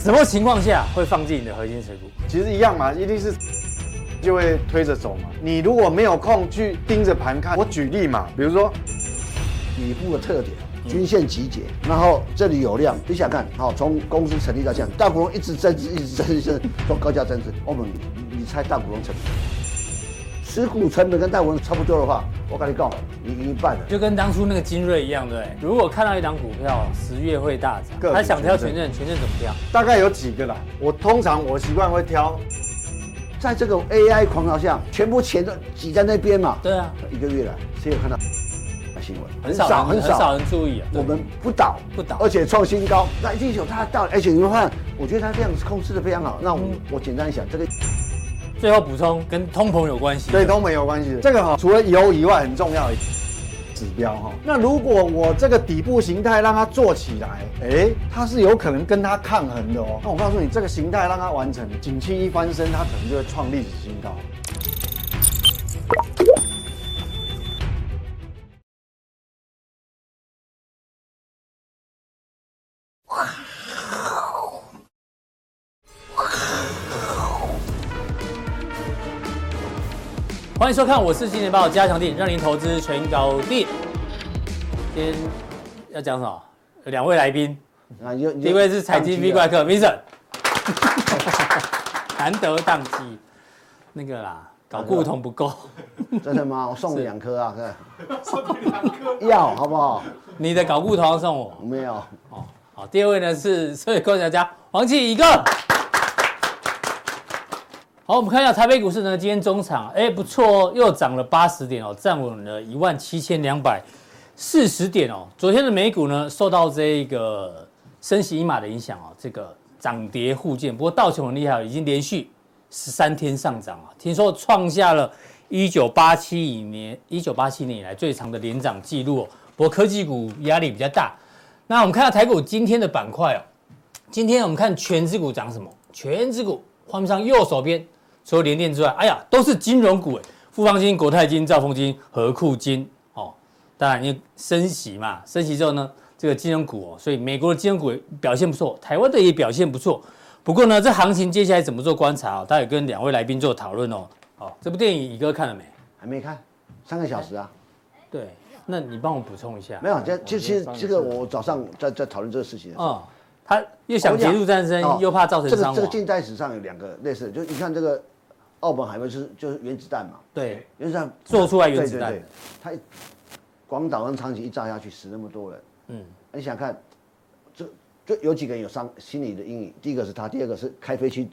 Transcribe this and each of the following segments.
什么情况下会放弃你的核心持股？其实一样嘛，一定是就会推着走嘛。你如果没有空去盯着盘看，我举例嘛，比如说底部的特点，均线集结，然后这里有量，你想看，好，从公司成立到现在，大股东一直增值，一直增资，增做高价增值。我们，你猜大股东成本？持股成本跟戴文差不多的话，我跟你讲，你赢一半了。就跟当初那个精锐一样，对。如果看到一档股票十月会大涨，他想挑权证，权证怎么挑？大概有几个啦。我通常我习惯会挑，在这种 AI 狂潮下，全部钱都挤在那边嘛。对啊，一个月了，谁有看到新闻？很少，很少人注意啊。我们不倒，不倒，而且创新高。那一定有它到，而且你们看，我觉得它这样子控制的非常好。那我我简单一想，这个。最后补充，跟通膨有关系。对，通膨有关系。这个哈，除了油以外，很重要的指标哈。那如果我这个底部形态让它做起来，哎，它是有可能跟它抗衡的哦。那我告诉你，这个形态让它完成，景气一翻身，它可能就会创历史新高。迎收看，我是金钱豹加强錠，让您投资全搞定。今天要讲什么？有两位来宾，啊，第一位是财经 V 怪客 Vincent，难得当机，那个啦，搞固酮不够，真的吗？我送你两颗啊，哥，送你两颗，要好不好？你的搞固酮送我？没有。哦，好，第二位呢是社会观察家黄企一个。好，我们看一下台北股市呢，今天中场，哎，不错哦，又涨了八十点哦，站稳了一万七千两百四十点哦。昨天的美股呢，受到这个升息一码的影响哦，这个涨跌互见。不过道琼很厉害，已经连续十三天上涨啊，听说创下了一九八七年一九八七年以来最长的连涨记录哦。不过科技股压力比较大。那我们看下台股今天的板块哦，今天我们看权值股涨什么？权值股画面上右手边。除了联电之外，哎呀，都是金融股哎，富邦金、国泰金、兆丰金、和库金哦。当然，因为升息嘛，升息之后呢，这个金融股哦，所以美国的金融股表现不错，台湾的也表现不错。不过呢，这行情接下来怎么做观察哦？他也跟两位来宾做讨论哦。好，这部电影乙哥看了没？还没看，三个小时啊。对，那你帮我补充一下。没有，这其实这个我早上在在讨论这个事情的时候。哦，他又想结束战争，又怕造成伤亡。这个近代史上有两个类似，就你看这个。奥本海默是就是原子弹嘛？对，原子弹做出来原子弹，他广岛跟长崎一炸下去，死那么多人。嗯，你想看，这就有几个人有伤心理的阴影。第一个是他，第二个是开飞机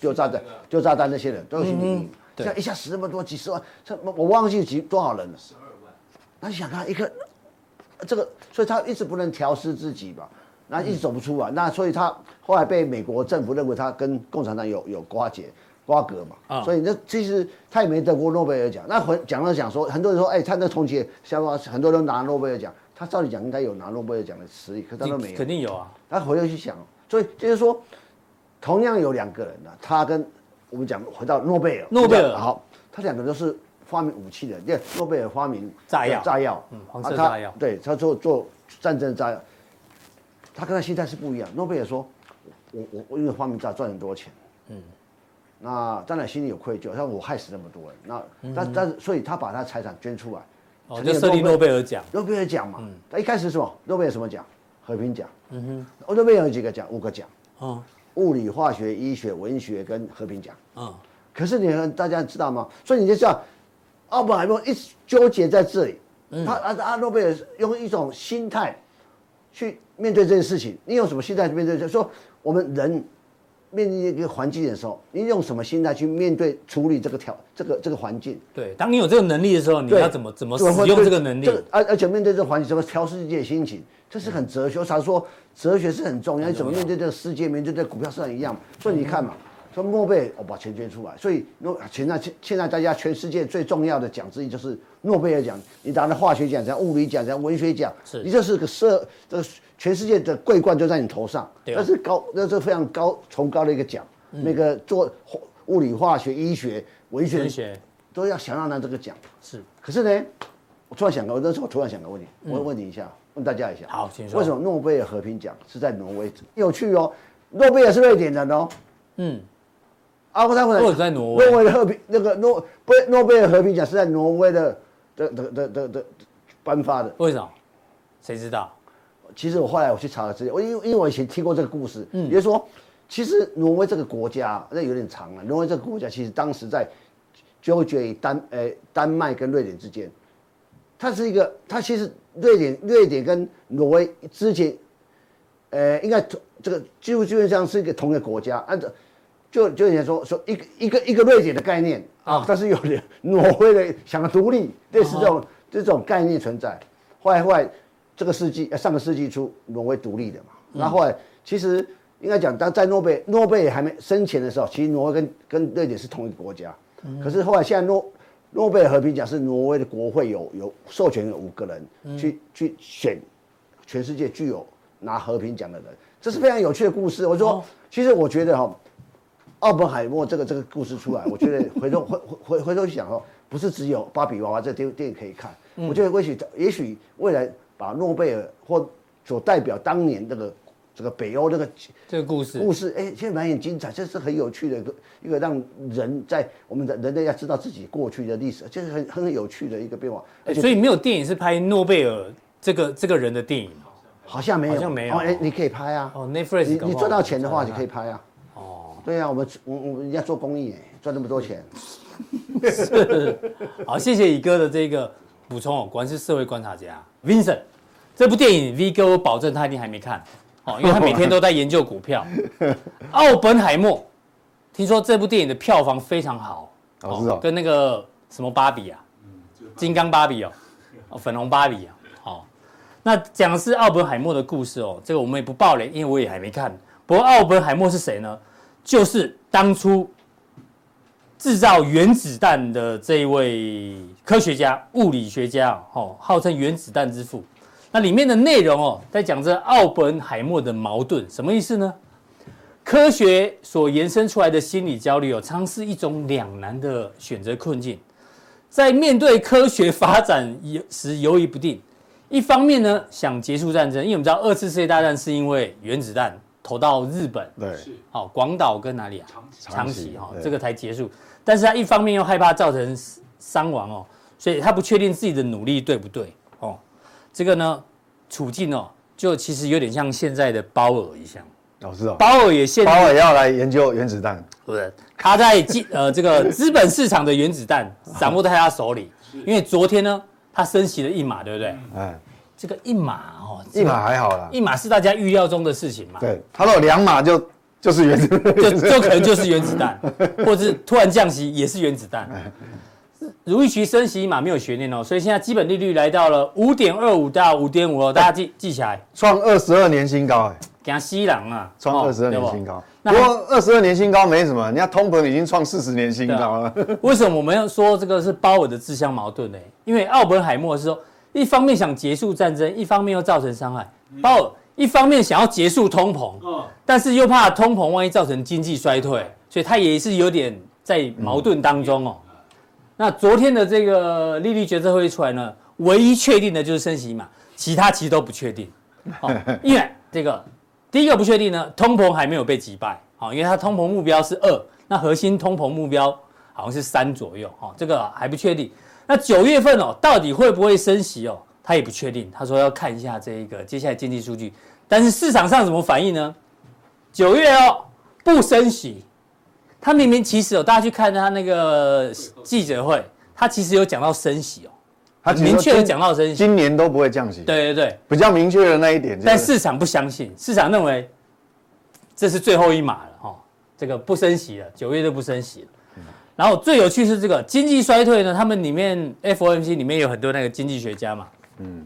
丢炸弹丢炸弹那些人都有心理阴影。这样一下死那么多，几十万，这我忘记几多少人了。十二万。那你想看一个这个，所以他一直不能调试自己吧？那一直走不出来。那所以他后来被美国政府认为他跟共产党有有瓜结。瓜葛嘛，啊，所以那其实他也没得过诺贝尔奖。那回讲了讲说，很多人说，哎，他那同学像很多人拿诺贝尔奖，他照理讲应该有拿诺贝尔奖的实力，可他都没有。肯定有啊。他回头去想，所以就是说，同样有两个人呢，他跟我们讲回到诺贝尔，诺贝尔好，他两个都是发明武器的，因为诺贝尔发明炸药，炸药，嗯，黄色炸药，对他做做战争炸药，他跟他心态是不一样。诺贝尔说，我我我因为发明炸赚很多钱，嗯。那当然心里有愧疚，像我害死那么多人，那、嗯、但但是所以他把他财产捐出来，哦，就设立诺贝尔奖，诺贝尔奖嘛，他、嗯、一开始是什么？诺贝尔什么奖？和平奖。嗯哼，诺贝尔有几个奖？五个奖。哦，物理、化学、医学、文学跟和平奖。嗯，可是你们大家知道吗？所以你就知道，奥本海默一直纠结在这里。嗯、他啊啊，诺贝尔用一种心态去面对这件事情。你用什么心态去面对？就是说我们人。面对一个环境的时候，你用什么心态去面对处理这个条这个这个环境？对，当你有这个能力的时候，你要怎么怎么使用这个能力？而而且面对这个环境，怎么调适自己的心情？这是很哲学。我常说，哲学是很重要。你怎么面对这个世界？面对这个股票市场一样。所以你看嘛。说诺贝尔，我把钱捐出来，所以诺现在现在大家全世界最重要的奖之一就是诺贝尔奖。你拿了化学奖，像物理奖，像文学奖，是你这是个社，这个全世界的桂冠就在你头上，那是高，那是非常高崇高的一个奖。那个做物理、化学、医学、文学，都要想要拿这个奖。是，可是呢，我突然想到，我那时候突然想个问题，我问你一下，问大家一下。好，请说。为什么诺贝尔和平奖是在挪威？有趣哦。诺贝尔是瑞典人哦。嗯。啊，他们或者在挪威。诺威的和平那个诺不诺贝尔和平奖是在挪威的的的的的的颁发的。为什么？谁知道？其实我后来我去查了资料，我因为因为我以前听过这个故事，嗯，也就是说，其实挪威这个国家那有点长了。挪威这个国家其实当时在纠结于丹呃丹麦跟瑞典之间，它是一个，它其实瑞典瑞典跟挪威之前，呃，应该同这个几乎基本上是一个同一个国家，按照。就就人家说说一个一个一个瑞典的概念啊，但是有点挪威的想要独立，类似这种这种概念存在。后来后来这个世纪上个世纪初，挪威独立的嘛。然后后来其实应该讲，当在诺贝诺贝尔还没生前的时候，其实挪威跟跟瑞典是同一个国家。可是后来现在诺诺贝尔和平奖是挪威的国会有有授权有五个人去去选全世界具有拿和平奖的人，这是非常有趣的故事。我说，其实我觉得哈。奥本海默这个这个故事出来，我觉得 回头回回回头想哦，不是只有芭比娃娃这个电电影可以看。嗯、我觉得或许也许未来把诺贝尔或所代表当年这个这个北欧这个这个故事故事，哎，现在蛮很精彩，这是很有趣的一个一个让人在我们的人类要知道自己过去的历史，这是很很有趣的一个变化。所以没有电影是拍诺贝尔这个这个人的电影，好像没有，好像没有。哎，你可以拍啊，哦你你赚到钱的话，你可以拍啊。哦对呀、啊，我们我我们要做公益，赚那么多钱。是，好，谢谢乙哥的这个补充哦，果然是社会观察家。Vincent，这部电影 V 哥我保证他一定还没看哦，因为他每天都在研究股票。奥本海默，听说这部电影的票房非常好，哦，跟那个什么芭比啊，金刚芭比哦，粉红芭比啊，好，那讲的是奥本海默的故事哦，这个我们也不爆雷，因为我也还没看。不过奥本海默是谁呢？就是当初制造原子弹的这一位科学家、物理学家哦，号称原子弹之父。那里面的内容哦，在讲着奥本海默的矛盾，什么意思呢？科学所延伸出来的心理焦虑哦，常是一种两难的选择困境，在面对科学发展时犹豫不定。一方面呢，想结束战争，因为我们知道二次世界大战是因为原子弹。投到日本，对，好，广岛跟哪里啊？长崎哈，这个才结束。但是他一方面又害怕造成伤亡哦，所以他不确定自己的努力对不对哦。这个呢，处境哦，就其实有点像现在的鲍尔一样。老师哦，鲍尔也现鲍尔要来研究原子弹，对，他在资 呃这个资本市场的原子弹掌握在他手里，因为昨天呢，他升息了一码，对不对？哎。这个一码哦，一码还好啦，一码是大家预料中的事情嘛。对，他说两码就就是原子，就就可能就是原子弹，或者是突然降息也是原子弹。如预期升息一码没有悬念哦，所以现在基本利率来到了五点二五到五点五哦，大家记记起来，创二十二年新高哎，给他吸狼啊，创二十二年新高。不过二十二年新高没什么，人家通膨已经创四十年新高了。为什么我们要说这个是鲍尔的自相矛盾呢？因为奥本海默是说。一方面想结束战争，一方面又造成伤害。鲍尔一方面想要结束通膨，但是又怕通膨万一造成经济衰退，所以他也是有点在矛盾当中哦。那昨天的这个利率决策会议出来呢，唯一确定的就是升息嘛，其他其实都不确定。哦，因为这个第一个不确定呢，通膨还没有被击败，好，因为它通膨目标是二，那核心通膨目标好像是三左右，哦，这个还不确定。那九月份哦，到底会不会升息哦？他也不确定。他说要看一下这一个接下来经济数据。但是市场上怎么反应呢？九月哦，不升息。他明明其实哦，大家去看他那个记者会，他其实有讲到升息哦。他明确的讲到升息，今年都不会降息。对对对，比较明确的那一点。但市场不相信，市场认为这是最后一码了哈，这个不升息了，九月就不升息了。然后最有趣是这个经济衰退呢，他们里面 FOMC 里面有很多那个经济学家嘛，嗯，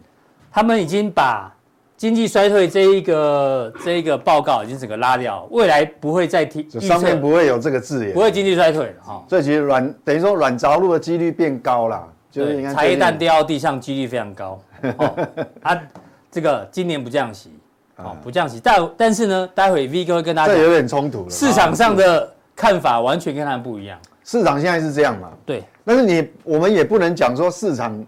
他们已经把经济衰退这一个这一个报告已经整个拉掉，未来不会再提，上面不会有这个字眼，不会经济衰退了哈。这其实软等于说软着陆的几率变高了，就是茶叶蛋掉到地上几率非常高。哦，他这个今年不降息，哦不降息，但但是呢，待会 V 哥会跟大这有点冲突了，市场上的看法完全跟他们不一样。市场现在是这样嘛？对，但是你我们也不能讲说市场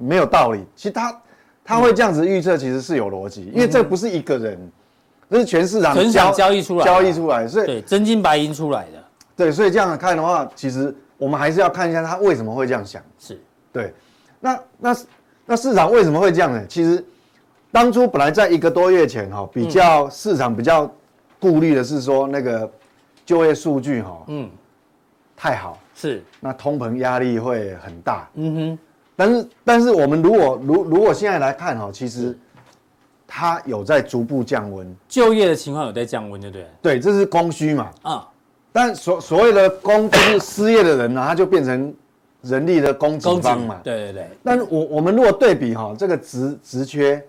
没有道理。其实他他会这样子预测，其实是有逻辑，因为这不是一个人，这是全市场全场交易出来，交易出来，所以对真金白银出来的。对，所以这样看的话，其实我们还是要看一下他为什么会这样想。是，对，那那那市场为什么会这样呢？其实当初本来在一个多月前哈，比较市场比较顾虑的是说那个就业数据哈，嗯，太好是，那通膨压力会很大。嗯哼。但是，但是我们如果如如果现在来看哈，其实它有在逐步降温，就业的情况有在降温，对不对？对，这是供需嘛。啊，但所所谓的供就是失业的人呢，他就变成人力的供给方嘛。对对对。但是我我们如果对比哈，这个职职缺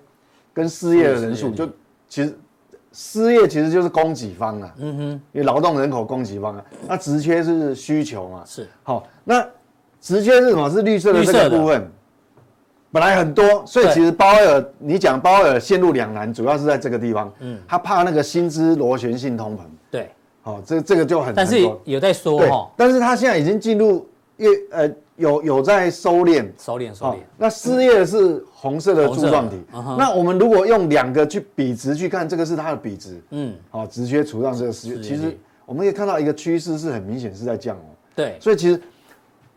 跟失业的人数，就其实失业其实就是供给方啊。嗯哼。因为劳动人口供给方啊，那职缺是需求嘛。是。好，那。职缺是什么？是绿色的这个部分，本来很多，所以其实鲍威尔，你讲鲍威尔陷入两难，主要是在这个地方，嗯，他怕那个薪资螺旋性通膨，对，好，这这个就很，但是有在说哈，但是他现在已经进入越呃有有在收敛，收敛收敛，那失业是红色的柱状体，那我们如果用两个去比值去看，这个是它的比值，嗯，好，直缺除上这个失业，其实我们可以看到一个趋势是很明显是在降哦，对，所以其实。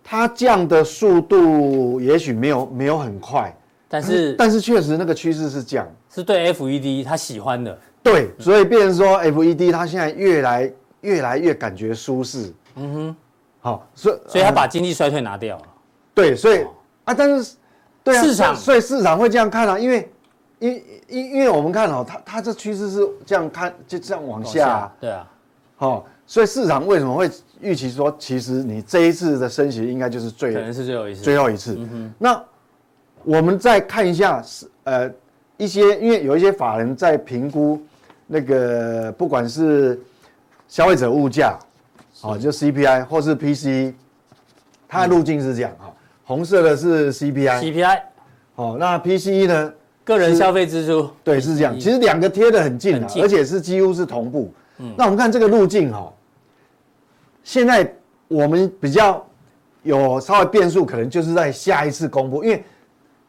它降的速度也许没有没有很快，但是但是确实那个趋势是降，是对 FED 他喜欢的，对，所以变成说 FED 它现在越来越来越感觉舒适，嗯哼，好，所以所以他把经济衰退拿掉了，对，所以啊，但是对啊，市场。所以市场会这样看啊，因为因因因为我们看哦，它它这趋势是这样看，就这样往下，对啊，好，所以市场为什么会？预期说，其实你这一次的升息应该就是最可能是最后一次，最后一次。那我们再看一下是呃一些，因为有一些法人在评估那个不管是消费者物价，啊，就 CPI 或是 PCE，它的路径是这样哈，红色的是 CPI，CPI，哦，那 PCE 呢？个人消费支出，对，是这样。其实两个贴得很近啊，而且是几乎是同步。那我们看这个路径哈。现在我们比较有稍微变数，可能就是在下一次公布，因为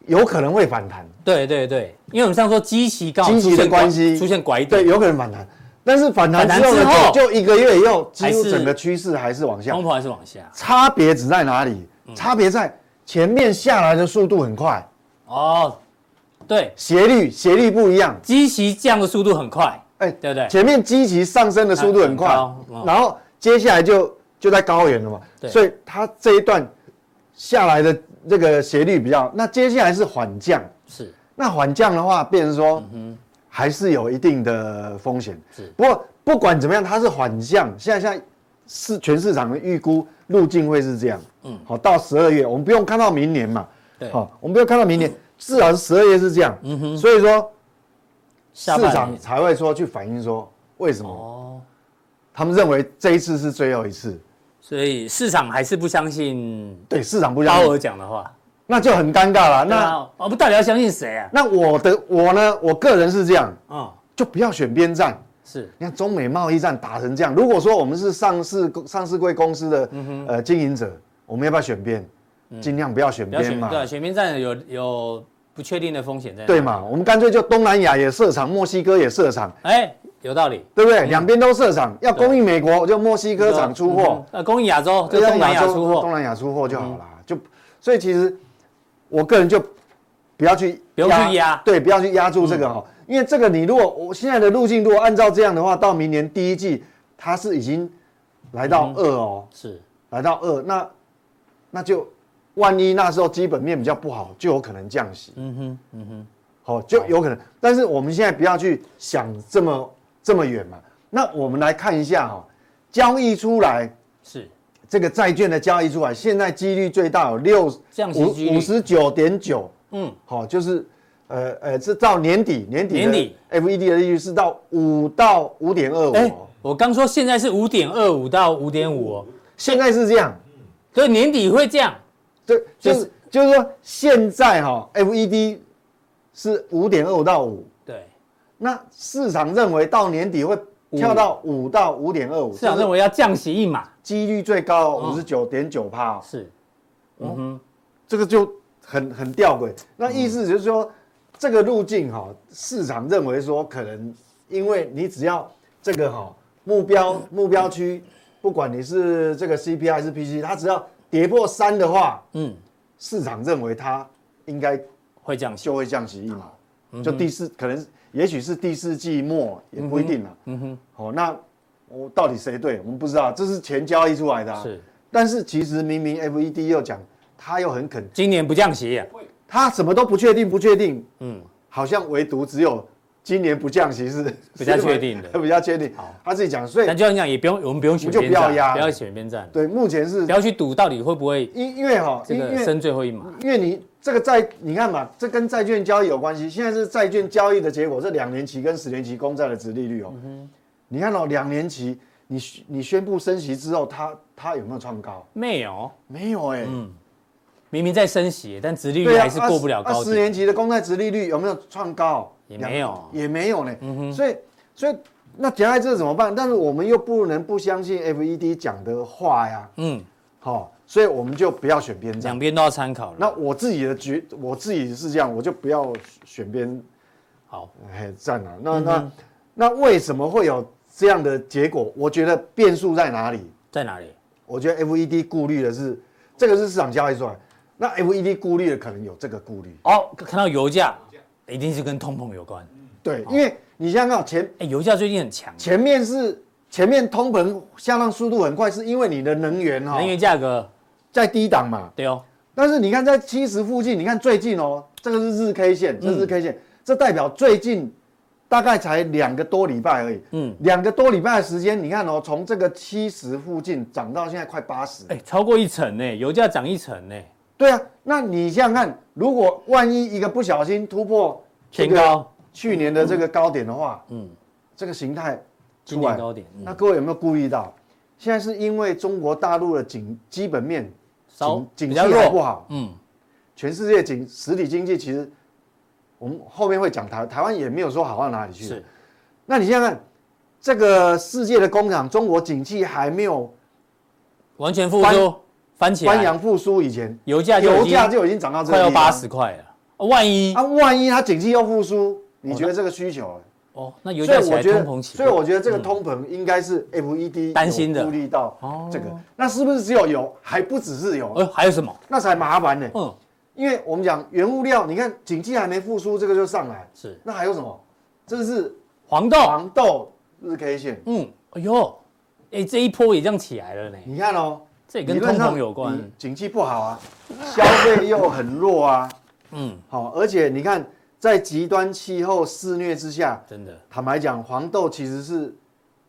有可能会反弹。对对对，因为我们上次说基期高，基期的关系出现拐点，对，有可能反弹。但是反弹之后呢，就一个月以后，几乎整个趋势还是往下，通膨还是往下。差别只在哪里？差别在前面下来的速度很快。哦，对，斜率斜率不一样，基期降的速度很快，哎，对不对？前面基期上升的速度很快，然后。接下来就就在高原了嘛，所以它这一段下来的这个斜率比较，那接下来是缓降，是，那缓降的话，变成说，还是有一定的风险，是。不过不管怎么样，它是缓降，现在现在是全市场的预估路径会是这样，嗯，好，到十二月，我们不用看到明年嘛，对，好，我们不用看到明年，至少是十二月是这样，嗯哼，所以说市场才会说去反映说为什么。他们认为这一次是最后一次，所以市场还是不相信。对，市场不相信。鲍尔讲的话，那就很尴尬了。那我不到底要相信谁啊？那我的我呢？我个人是这样，嗯，就不要选边站。是，你看中美贸易战打成这样，如果说我们是上市上市柜公司的呃经营者，我们要不要选边？尽量不要选边嘛。对，选边站有有不确定的风险在。对嘛？我们干脆就东南亚也设厂，墨西哥也设厂。哎。有道理，对不对？两边都设厂，要供应美国就墨西哥厂出货，呃，供应亚洲就东南亚出货，东南亚出货就好了。就所以其实我个人就不要去不要去压，对，不要去压住这个哈，因为这个你如果我现在的路径如果按照这样的话，到明年第一季它是已经来到二哦，是。来到二，那那就万一那时候基本面比较不好，就有可能降息。嗯哼，嗯哼，好，就有可能。但是我们现在不要去想这么。这么远嘛？那我们来看一下哈、喔，交易出来是这个债券的交易出来，现在几率最大有六五五十九点九，嗯，好，就是呃呃，是到年底年底年底 FED 的利率是到五到五点二五。我刚说现在是五点二五到五点五哦，现在是这样，所以年底会降。对，就是就是说现在哈、喔、FED 是五点二五到五。那市场认为到年底会跳到五到五点二五，市场认为要降息一码，几率最高五十九点九趴。是，嗯哼，这个就很很吊诡。那意思就是说，这个路径哈，市场认为说可能因为你只要这个哈、哦、目标目标区，不管你是这个 CPI 还是 PC，它只要跌破三的话，嗯，市场认为它应该会降息，就会降息一码，就第四可能也许是第四季末也不一定了，嗯哼，好，那我到底谁对？我们不知道，这是钱交易出来的、啊，是，但是其实明明 FED 又讲，他又很肯，今年不降息、啊，他什么都不确定，不确定，嗯，好像唯独只有。今年不降息是 比较确定的，比较确定。好，他自己讲，所以那就这样讲，也不用我们不用选边站，不要不要选边站。对，目前是不要去赌到底会不会，因因为哈，这个升最后一码。因为你这个债，你看嘛，这跟债券交易有关系。现在是债券交易的结果，这两年期跟十年期公债的殖利率哦。你看哦，两年期，你你宣布升息之后，它它有没有创高？没有，没有哎。嗯，明明在升息，但殖利率还是过不了高。十年期的公债殖利率有没有创高？也没有，也没有呢。嗯哼，所以，所以那夹在这怎么办？但是我们又不能不相信 FED 讲的话呀。嗯，好，所以我们就不要选边站，两边都要参考。那我自己的决，我自己是这样，我就不要选边。好，哎，站了。那那那为什么会有这样的结果？我觉得变数在哪里？在哪里？我觉得 FED 顾虑的是，这个是市场交易出来。那 FED 顾虑的可能有这个顾虑。哦，看到油价。一定是跟通膨有关，对，因为你想想看前，哎，油价最近很强，前面是前面通膨下降速度很快，是因为你的能源哈，能源价格。在低档嘛，对哦。但是你看在七十附近，你看最近哦，这个是日 K 线，这是日 K 线，这代表最近大概才两个多礼拜而已，嗯，两个多礼拜的时间，你看哦，从这个七十附近涨到现在快八十，哎，超过一成呢，油价涨一成呢。对啊，那你想想看，如果万一一个不小心突破前高。去年的这个高点的话，嗯，这个形态今年高点，那各位有没有注意到？现在是因为中国大陆的景基本面景景气还不好，嗯，全世界景实体经济其实我们后面会讲台台湾也没有说好到哪里去，是，那你想想看，这个世界的工厂，中国景气还没有完全复苏。翻起来，翻扬复苏以前，油价油价就已经涨到这快要八十块了。万一啊，万一它景气又复苏，你觉得这个需求？哦，那油价起来通膨起，所以我觉得这个通膨应该是 FED 担心的，顾虑到这个。那是不是只有油？还不只是油？呃，还有什么？那才麻烦呢。嗯，因为我们讲原物料，你看景气还没复苏，这个就上来。是。那还有什么？这是黄豆，黄豆日 K 线。嗯，哎呦，哎，这一波也这样起来了呢。你看哦。这也跟通膨有关，景气不好啊，消费又很弱啊，嗯，好，而且你看，在极端气候肆虐之下，真的，坦白讲，黄豆其实是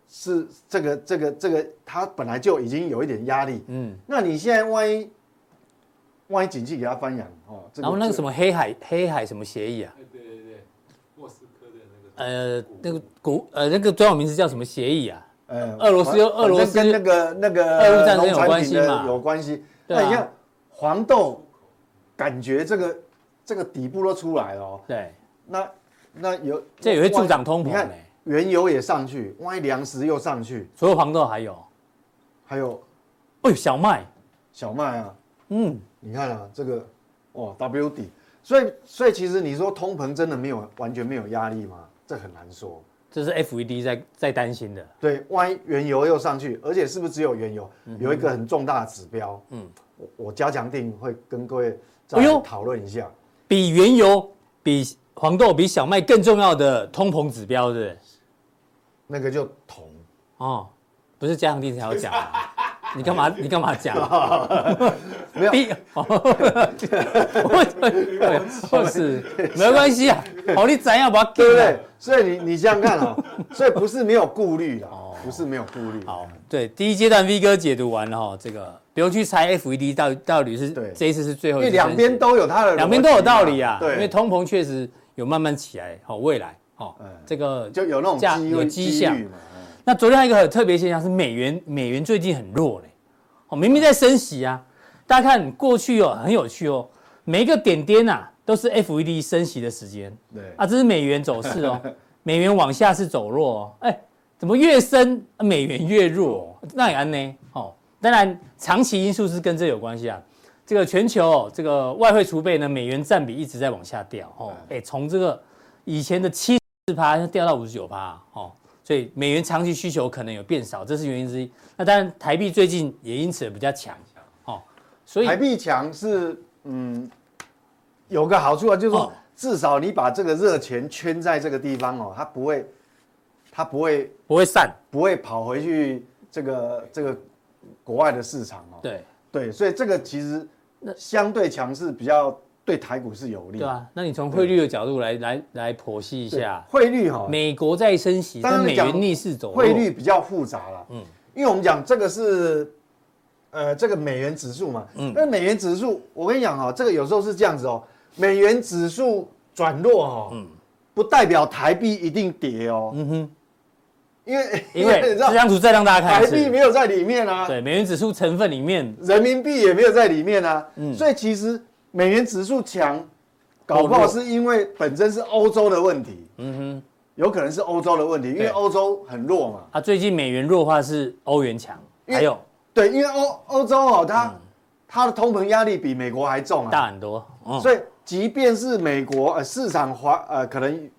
是这个这个这个，它本来就已经有一点压力，嗯，那你现在万一万一景气给它翻扬哦，然后那个什么黑海黑海什么协议啊？对对对，莫斯科的那个，呃，那个国呃那个专有名词叫什么协议啊？呃，俄罗斯又俄罗斯跟那个那个俄乌战争有关系嘛？有关系。那你看黄豆，感觉这个这个底部都出来了哦。对，那那有这也会助长通膨。你看原油也上去，万一粮食又上去，除了黄豆还有还有，哎，小麦，小麦啊，嗯，你看啊，这个哦 W 底，所以所以其实你说通膨真的没有完全没有压力吗？这很难说。这是 FED 在在担心的，对，万一原油又上去，而且是不是只有原油？有一个很重大的指标，嗯，我我加强定会跟各位再讨论一下，比原油、比黄豆、比小麦更重要的通膨指标，对不对？那个就铜哦，不是加强定才要讲。你干嘛？你干嘛讲？没有，不是，没关系啊。好，你怎样把它对不对？所以你你这样看啊，所以不是没有顾虑的，不是没有顾虑。好，对，第一阶段 V 哥解读完了哈，这个不用去猜 FED 到到底是这一次是最后一次，因为两边都有它的，两边都有道理啊。对，因为通膨确实有慢慢起来，好，未来好，这个就有那种价有迹象。那昨天还有一个很特别现象是美元，美元最近很弱嘞，哦，明明在升息啊，大家看过去哦，很有趣哦，每一个点点呐都是 FED 升息的时间，对啊，这是美元走势哦，美元往下是走弱哦，哎，怎么越升美元越弱？那也安呢？哦，当然长期因素是跟这有关系啊，这个全球这个外汇储备呢，美元占比一直在往下掉哦，哎，从这个以前的七。十趴掉到五十九趴哦，所以美元长期需求可能有变少，这是原因之一。那当然台币最近也因此比较强哦，所以台币强是嗯有个好处啊，就是说至少你把这个热钱圈在这个地方哦，它不会它不会不会散，不会跑回去这个这个国外的市场哦。对对，所以这个其实相对强势比较。对台股是有利，对啊。那你从汇率的角度来来来剖析一下汇率哈。美国在升息，但美元逆势走，汇率比较复杂了。嗯，因为我们讲这个是，呃，这个美元指数嘛。嗯。那美元指数，我跟你讲哈，这个有时候是这样子哦。美元指数转弱哈，嗯，不代表台币一定跌哦。嗯哼。因为因为这张图再让大家看，台币没有在里面啊。对，美元指数成分里面，人民币也没有在里面啊。嗯。所以其实。美元指数强，搞不好是因为本身是欧洲的问题。嗯哼，有可能是欧洲的问题，因为欧洲很弱嘛。它最近美元弱化是欧元强，还有对，因为欧欧洲哦，它它的通膨压力比美国还重啊，大很多。所以即便是美国呃市场华呃可能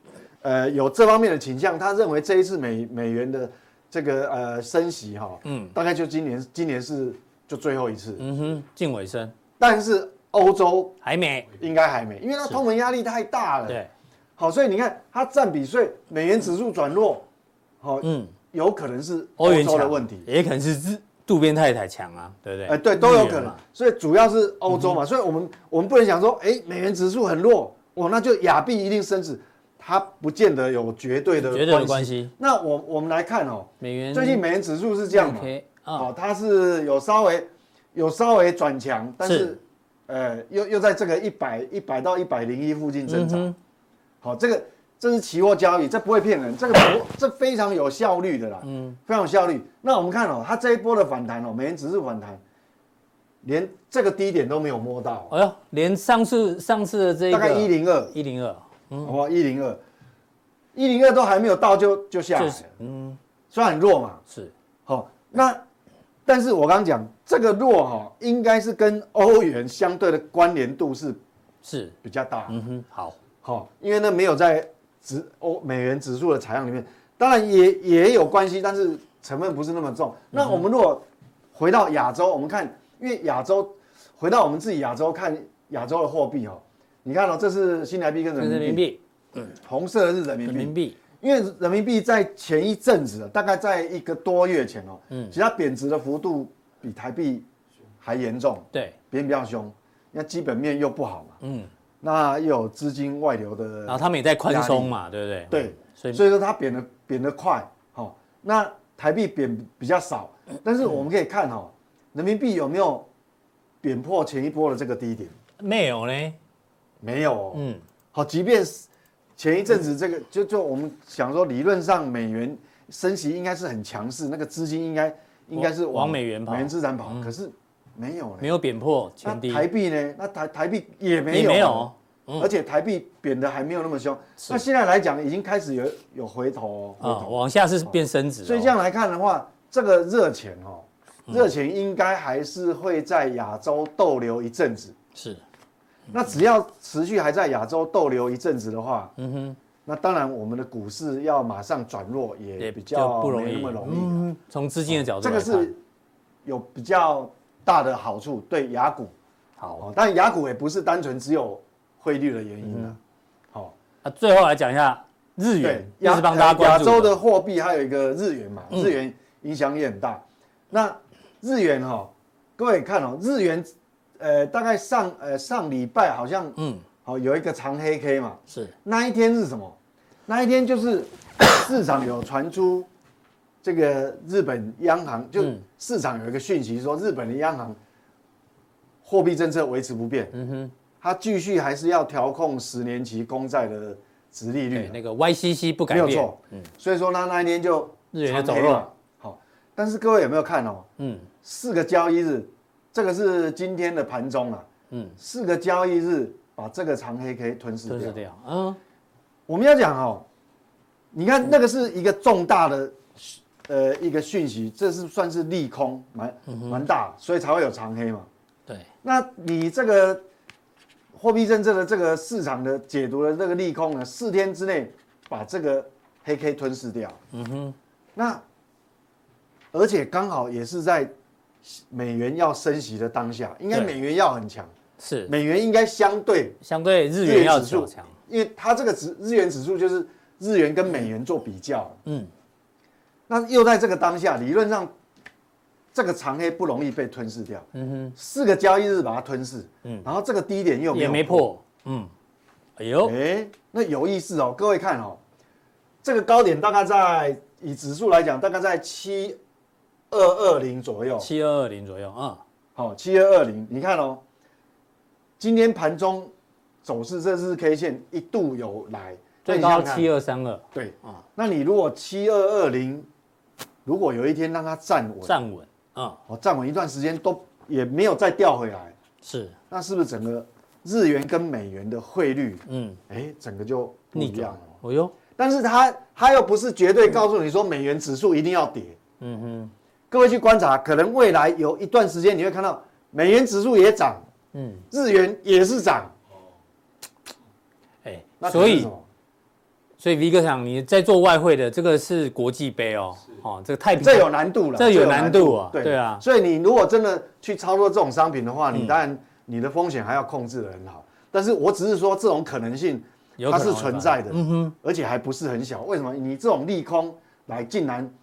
呃有这方面的倾向，他认为这一次美美元的这个呃升息哈，嗯，大概就今年今年是就最后一次。嗯哼，近尾声，但是。欧洲还没，应该还没，因为它通膨压力太大了。对，好，所以你看它占比所以，美元指数转弱，好，嗯，有可能是欧洲的问题，也可能是渡边太太强啊，对不对？哎，对，都有可能。所以主要是欧洲嘛，所以我们我们不能想说，哎，美元指数很弱，哦，那就亚币一定升值，它不见得有绝对的绝对的关系。那我我们来看哦，美元最近美元指数是这样嘛，哦，它是有稍微有稍微转强，但是。呃，又又在这个一百一百到一百零一附近增长，好，这个这是期货交易，这不会骗人，这个不这非常有效率的啦，嗯，非常有效率。那我们看哦，它这一波的反弹哦，美元指数反弹，连这个低点都没有摸到，哎呦，连上次上次的这个大概一零二。一零二，嗯，哇，一零二。一零二都还没有到就就下来了，嗯，虽然很弱嘛，是，好，那。但是我刚刚讲这个弱哈，应该是跟欧元相对的关联度是是。比较大。嗯哼，好，好，因为呢没有在指欧美元指数的采样里面，当然也也有关系，但是成分不是那么重。那我们如果回到亚洲，我们看，因为亚洲回到我们自己亚洲看亚洲的货币哈，你看哦，这是新台币跟人民币，嗯，红色的是人民币。因为人民币在前一阵子，大概在一个多月前哦，嗯，其实它贬值的幅度比台币还严重，对，贬比较凶，那基本面又不好嘛，嗯，那又有资金外流的，然后他们也在宽松嘛，对不对？对，所以所以说它贬的贬的快，好，那台币贬比较少，但是我们可以看哈，人民币有没有贬破前一波的这个低点？没有呢，没有，嗯，好，即便是。前一阵子，这个就就我们想说，理论上美元升息应该是很强势，那个资金应该应该是往美元跑，美元资产跑，可是没有，没有贬破前低。台币呢？那台台币也没有，没有，而且台币贬的还没有那么凶。那现在来讲，已经开始有有回头哦，往下是变升值。所以这样来看的话，这个热钱哦，热钱应该还是会在亚洲逗留一阵子。是。那只要持续还在亚洲逗留一阵子的话，嗯哼，那当然我们的股市要马上转弱也比较不容易那么容易。嗯，从资金的角度，这个是有比较大的好处，对雅股好。但雅股也不是单纯只有汇率的原因啊。好，那最后来讲一下日元，也是帮大家关注。亚洲的货币还有一个日元嘛，日元影响也很大。那日元哈，各位看哦，日元。呃，大概上呃上礼拜好像嗯，好有一个长黑 K 嘛，是那一天是什么？那一天就是 市场有传出这个日本央行就市场有一个讯息说日本的央行货币政策维持不变，嗯哼，它继续还是要调控十年期公债的值利率，那个 YCC 不改变，没有错，嗯，所以说呢那一天就日元走弱，好，但是各位有没有看哦？嗯，四个交易日。这个是今天的盘中啊，嗯，四个交易日把这个长黑 K 吞噬掉。吞噬掉，嗯，我们要讲哦，你看那个是一个重大的，呃，一个讯息，这是算是利空，蛮蛮大，所以才会有长黑嘛。对，那你这个货币政策的这个市场的解读的这个利空呢，四天之内把这个黑 K 吞噬掉。嗯哼，那而且刚好也是在美元要升息的当下，应该美元要很强，是。美元应该相对相对日元要走强，因为它这个指日元指数就是日元跟美元做比较。嗯，那又在这个当下，理论上这个长黑不容易被吞噬掉。嗯哼，四个交易日把它吞噬。嗯，然后这个低点又没没破。嗯，哎呦，哎，那有意思哦，各位看哦，这个高点大概在以指数来讲，大概在七二二零左右，七二二零左右啊。好，七二二零，你看哦，今天盘中走势，这是 K 线一度有来最高七二三二，对啊。那你如果七二二零，如果有一天让它站稳，站稳啊，哦，站稳一段时间都也没有再掉回来，是，那是不是整个？日元跟美元的汇率，嗯，哎，整个就不一样了。哦哟，但是它它又不是绝对告诉你说美元指数一定要跌。嗯哼，各位去观察，可能未来有一段时间你会看到美元指数也涨，嗯，日元也是涨。所以所以 V 哥想你在做外汇的这个是国际杯哦，哦，这个太平这有难度了，这有难度啊，对啊。所以你如果真的去操作这种商品的话，你当然。你的风险还要控制的很好，但是我只是说这种可能性它是存在的，嗯哼，而且还不是很小。为什么？你这种利空来竟然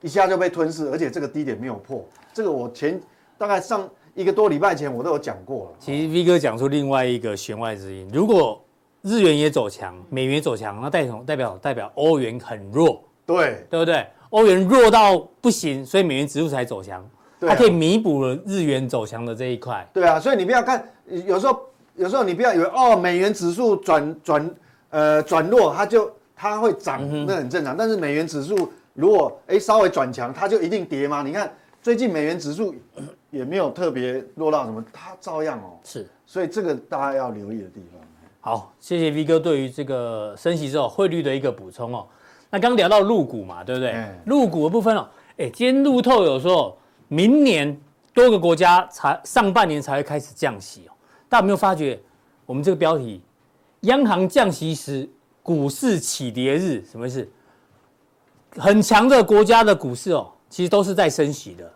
一下就被吞噬，而且这个低点没有破，这个我前大概上一个多礼拜前我都有讲过了。其实 V 哥讲出另外一个弦外之音，如果日元也走强，美元走强，那代表代表代表欧元很弱，对对不对？欧元弱到不行，所以美元指数才走强。它可以弥补了日元走强的这一块。对啊，所以你不要看，有时候有时候你不要以为哦，美元指数转转呃转弱，它就它会涨，那很正常。但是美元指数如果哎稍微转强，它就一定跌吗？你看最近美元指数也没有特别弱到什么，它照样哦。是，所以这个大家要留意的地方。好，谢谢 V 哥对于这个升息之后汇率的一个补充哦。那刚聊到入股嘛，对不对？入股的部分哦，哎，今天路透有说。明年多个国家才上半年才会开始降息哦，大家有没有发觉我们这个标题“央行降息时股市起跌日”什么意思？很强的国家的股市哦，其实都是在升息的。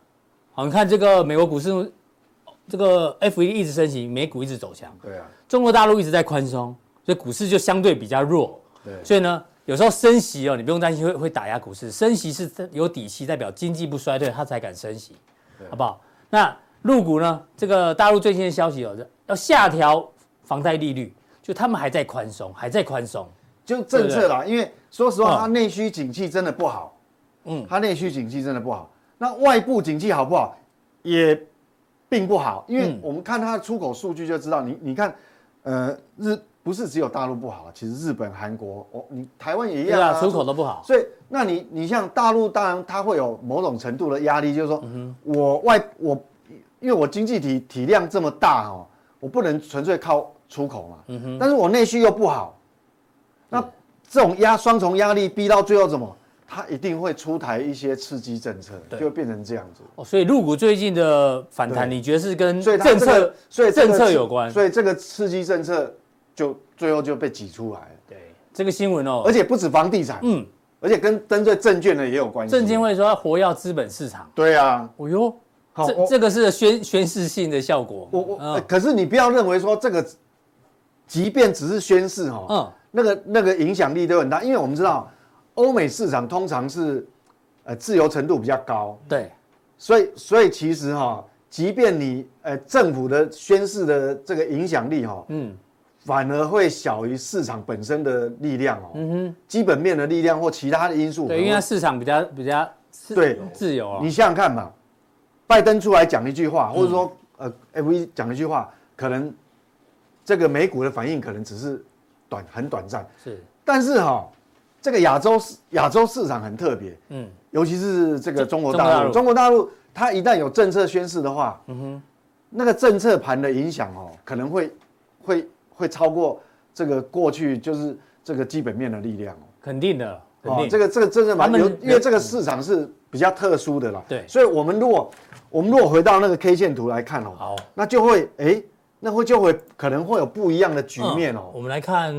好，你看这个美国股市，这个 FED 一直升息，美股一直走强。对啊。中国大陆一直在宽松，所以股市就相对比较弱。对。所以呢，有时候升息哦，你不用担心会会打压股市。升息是有底气，代表经济不衰退，它才敢升息，好不好？那入股呢？这个大陆最新的消息哦，要下调房贷利率，就他们还在宽松，还在宽松，就政策啦。因为说实话，它内需景气真的不好，嗯，它内需景气真的不好。那外部景气好不好？也并不好，因为我们看它的出口数据就知道。你你看，呃，日。不是只有大陆不好，其实日本、韩国，哦，你台湾也一样啊，出口都不好。所以，那你你像大陆，当然它会有某种程度的压力，就是说，我外我，因为我经济体体量这么大哦，我不能纯粹靠出口嘛，嗯哼，但是我内需又不好，那这种压双重压力逼到最后怎么？它一定会出台一些刺激政策，就会变成这样子。哦，所以入股最近的反弹，你觉得是跟政策，所以政策有关？所以这个刺激政策。就最后就被挤出来了。对，这个新闻哦，而且不止房地产，嗯，而且跟针对证券的也有关系。证监会说要活跃资本市场。对啊，哦哟，这这个是宣宣示性的效果。我我，可是你不要认为说这个，即便只是宣示哈，嗯，那个那个影响力都很大，因为我们知道欧美市场通常是呃自由程度比较高，对，所以所以其实哈，即便你呃政府的宣示的这个影响力哈，嗯。反而会小于市场本身的力量哦，嗯哼，基本面的力量或其他的因素，对，因为市场比较比较对。自由啊。你想想看嘛，拜登出来讲一句话，或者说呃，FED 讲一句话，可能这个美股的反应可能只是短很短暂，是。但是哈，这个亚洲市亚洲市场很特别，嗯，尤其是这个中国大陆，中国大陆它一旦有政策宣示的话，嗯哼，那个政策盘的影响哦，可能会会。会超过这个过去就是这个基本面的力量哦，肯定的，肯定。这个这个政策盘有，因为这个市场是比较特殊的啦。对，所以我们如果我们如果回到那个 K 线图来看哦，好，那就会哎，那会就会可能会有不一样的局面哦。我们来看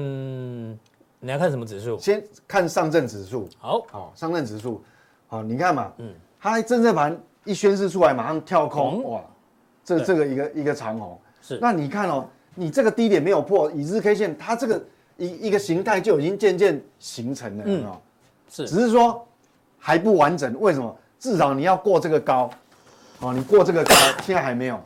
你要看什么指数？先看上证指数。好，好，上证指数，好，你看嘛，嗯，它政策盘一宣示出来，马上跳空，哇，这这个一个一个长红，是。那你看哦，你这个低点没有破，以日 K 线，它这个一一个形态就已经渐渐形成了，嗯，是，只是说还不完整，为什么？至少你要过这个高，哦，你过这个高，现在还没有，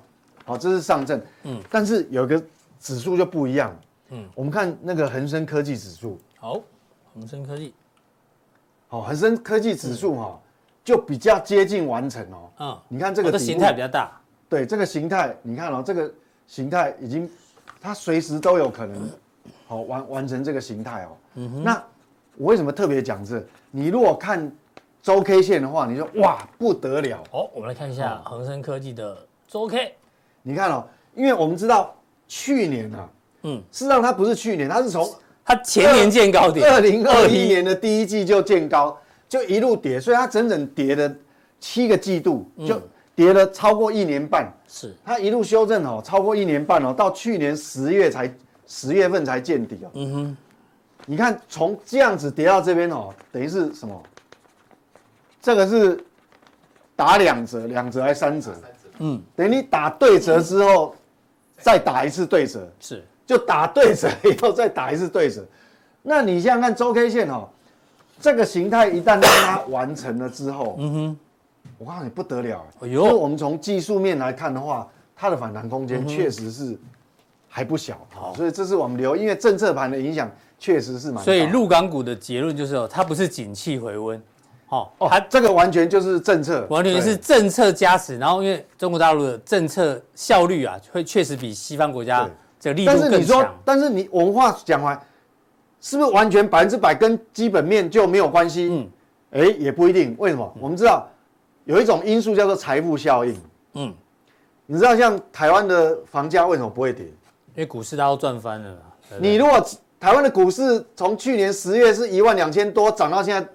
好，这是上证，嗯，但是有个指数就不一样，嗯，我们看那个恒生科技指数，好，恒生科技，好，恒生科技指数哈，就比较接近完成哦，嗯，你看这个形态比较大，对，这个形态，你看哦，这个形态已经，它随时都有可能，好完完成这个形态哦，嗯哼，那我为什么特别讲这？你如果看。周 K 线的话，你说哇不得了。哦！我们来看一下恒生科技的周 K，你看哦，因为我们知道去年啊，嗯，事实上它不是去年，它是从它前年见高点，二零二一年的第一季就见高，就一路跌，所以它整整跌了七个季度，就跌了超过一年半。是它一路修正哦，超过一年半哦，到去年十月才十月份才见底哦。嗯哼，你看从这样子跌到这边哦，等于是什么？这个是打两折，两折还是三折？嗯，等于你打对折之后，再打一次对折，是，就打对折以后再打一次对折。那你想想看周 K 线哦，这个形态一旦让它完成了之后，嗯哼，我告诉你不得了。哎呦，我们从技术面来看的话，它的反弹空间确实是还不小。好，所以这是我们留，因为政策盘的影响确实是蛮。所以入港股的结论就是哦，它不是景气回温。哦，它这个完全就是政策，完全是政策加持。然后因为中国大陆的政策效率啊，会确实比西方国家这个力度。但是你说，但是你文化讲完，是不是完全百分之百跟基本面就没有关系？嗯，哎，也不一定。为什么？我们知道有一种因素叫做财富效应。嗯，你知道像台湾的房价为什么不会跌？因为股市它都赚翻了。你如果台湾的股市从去年十月是一万两千多，涨到现在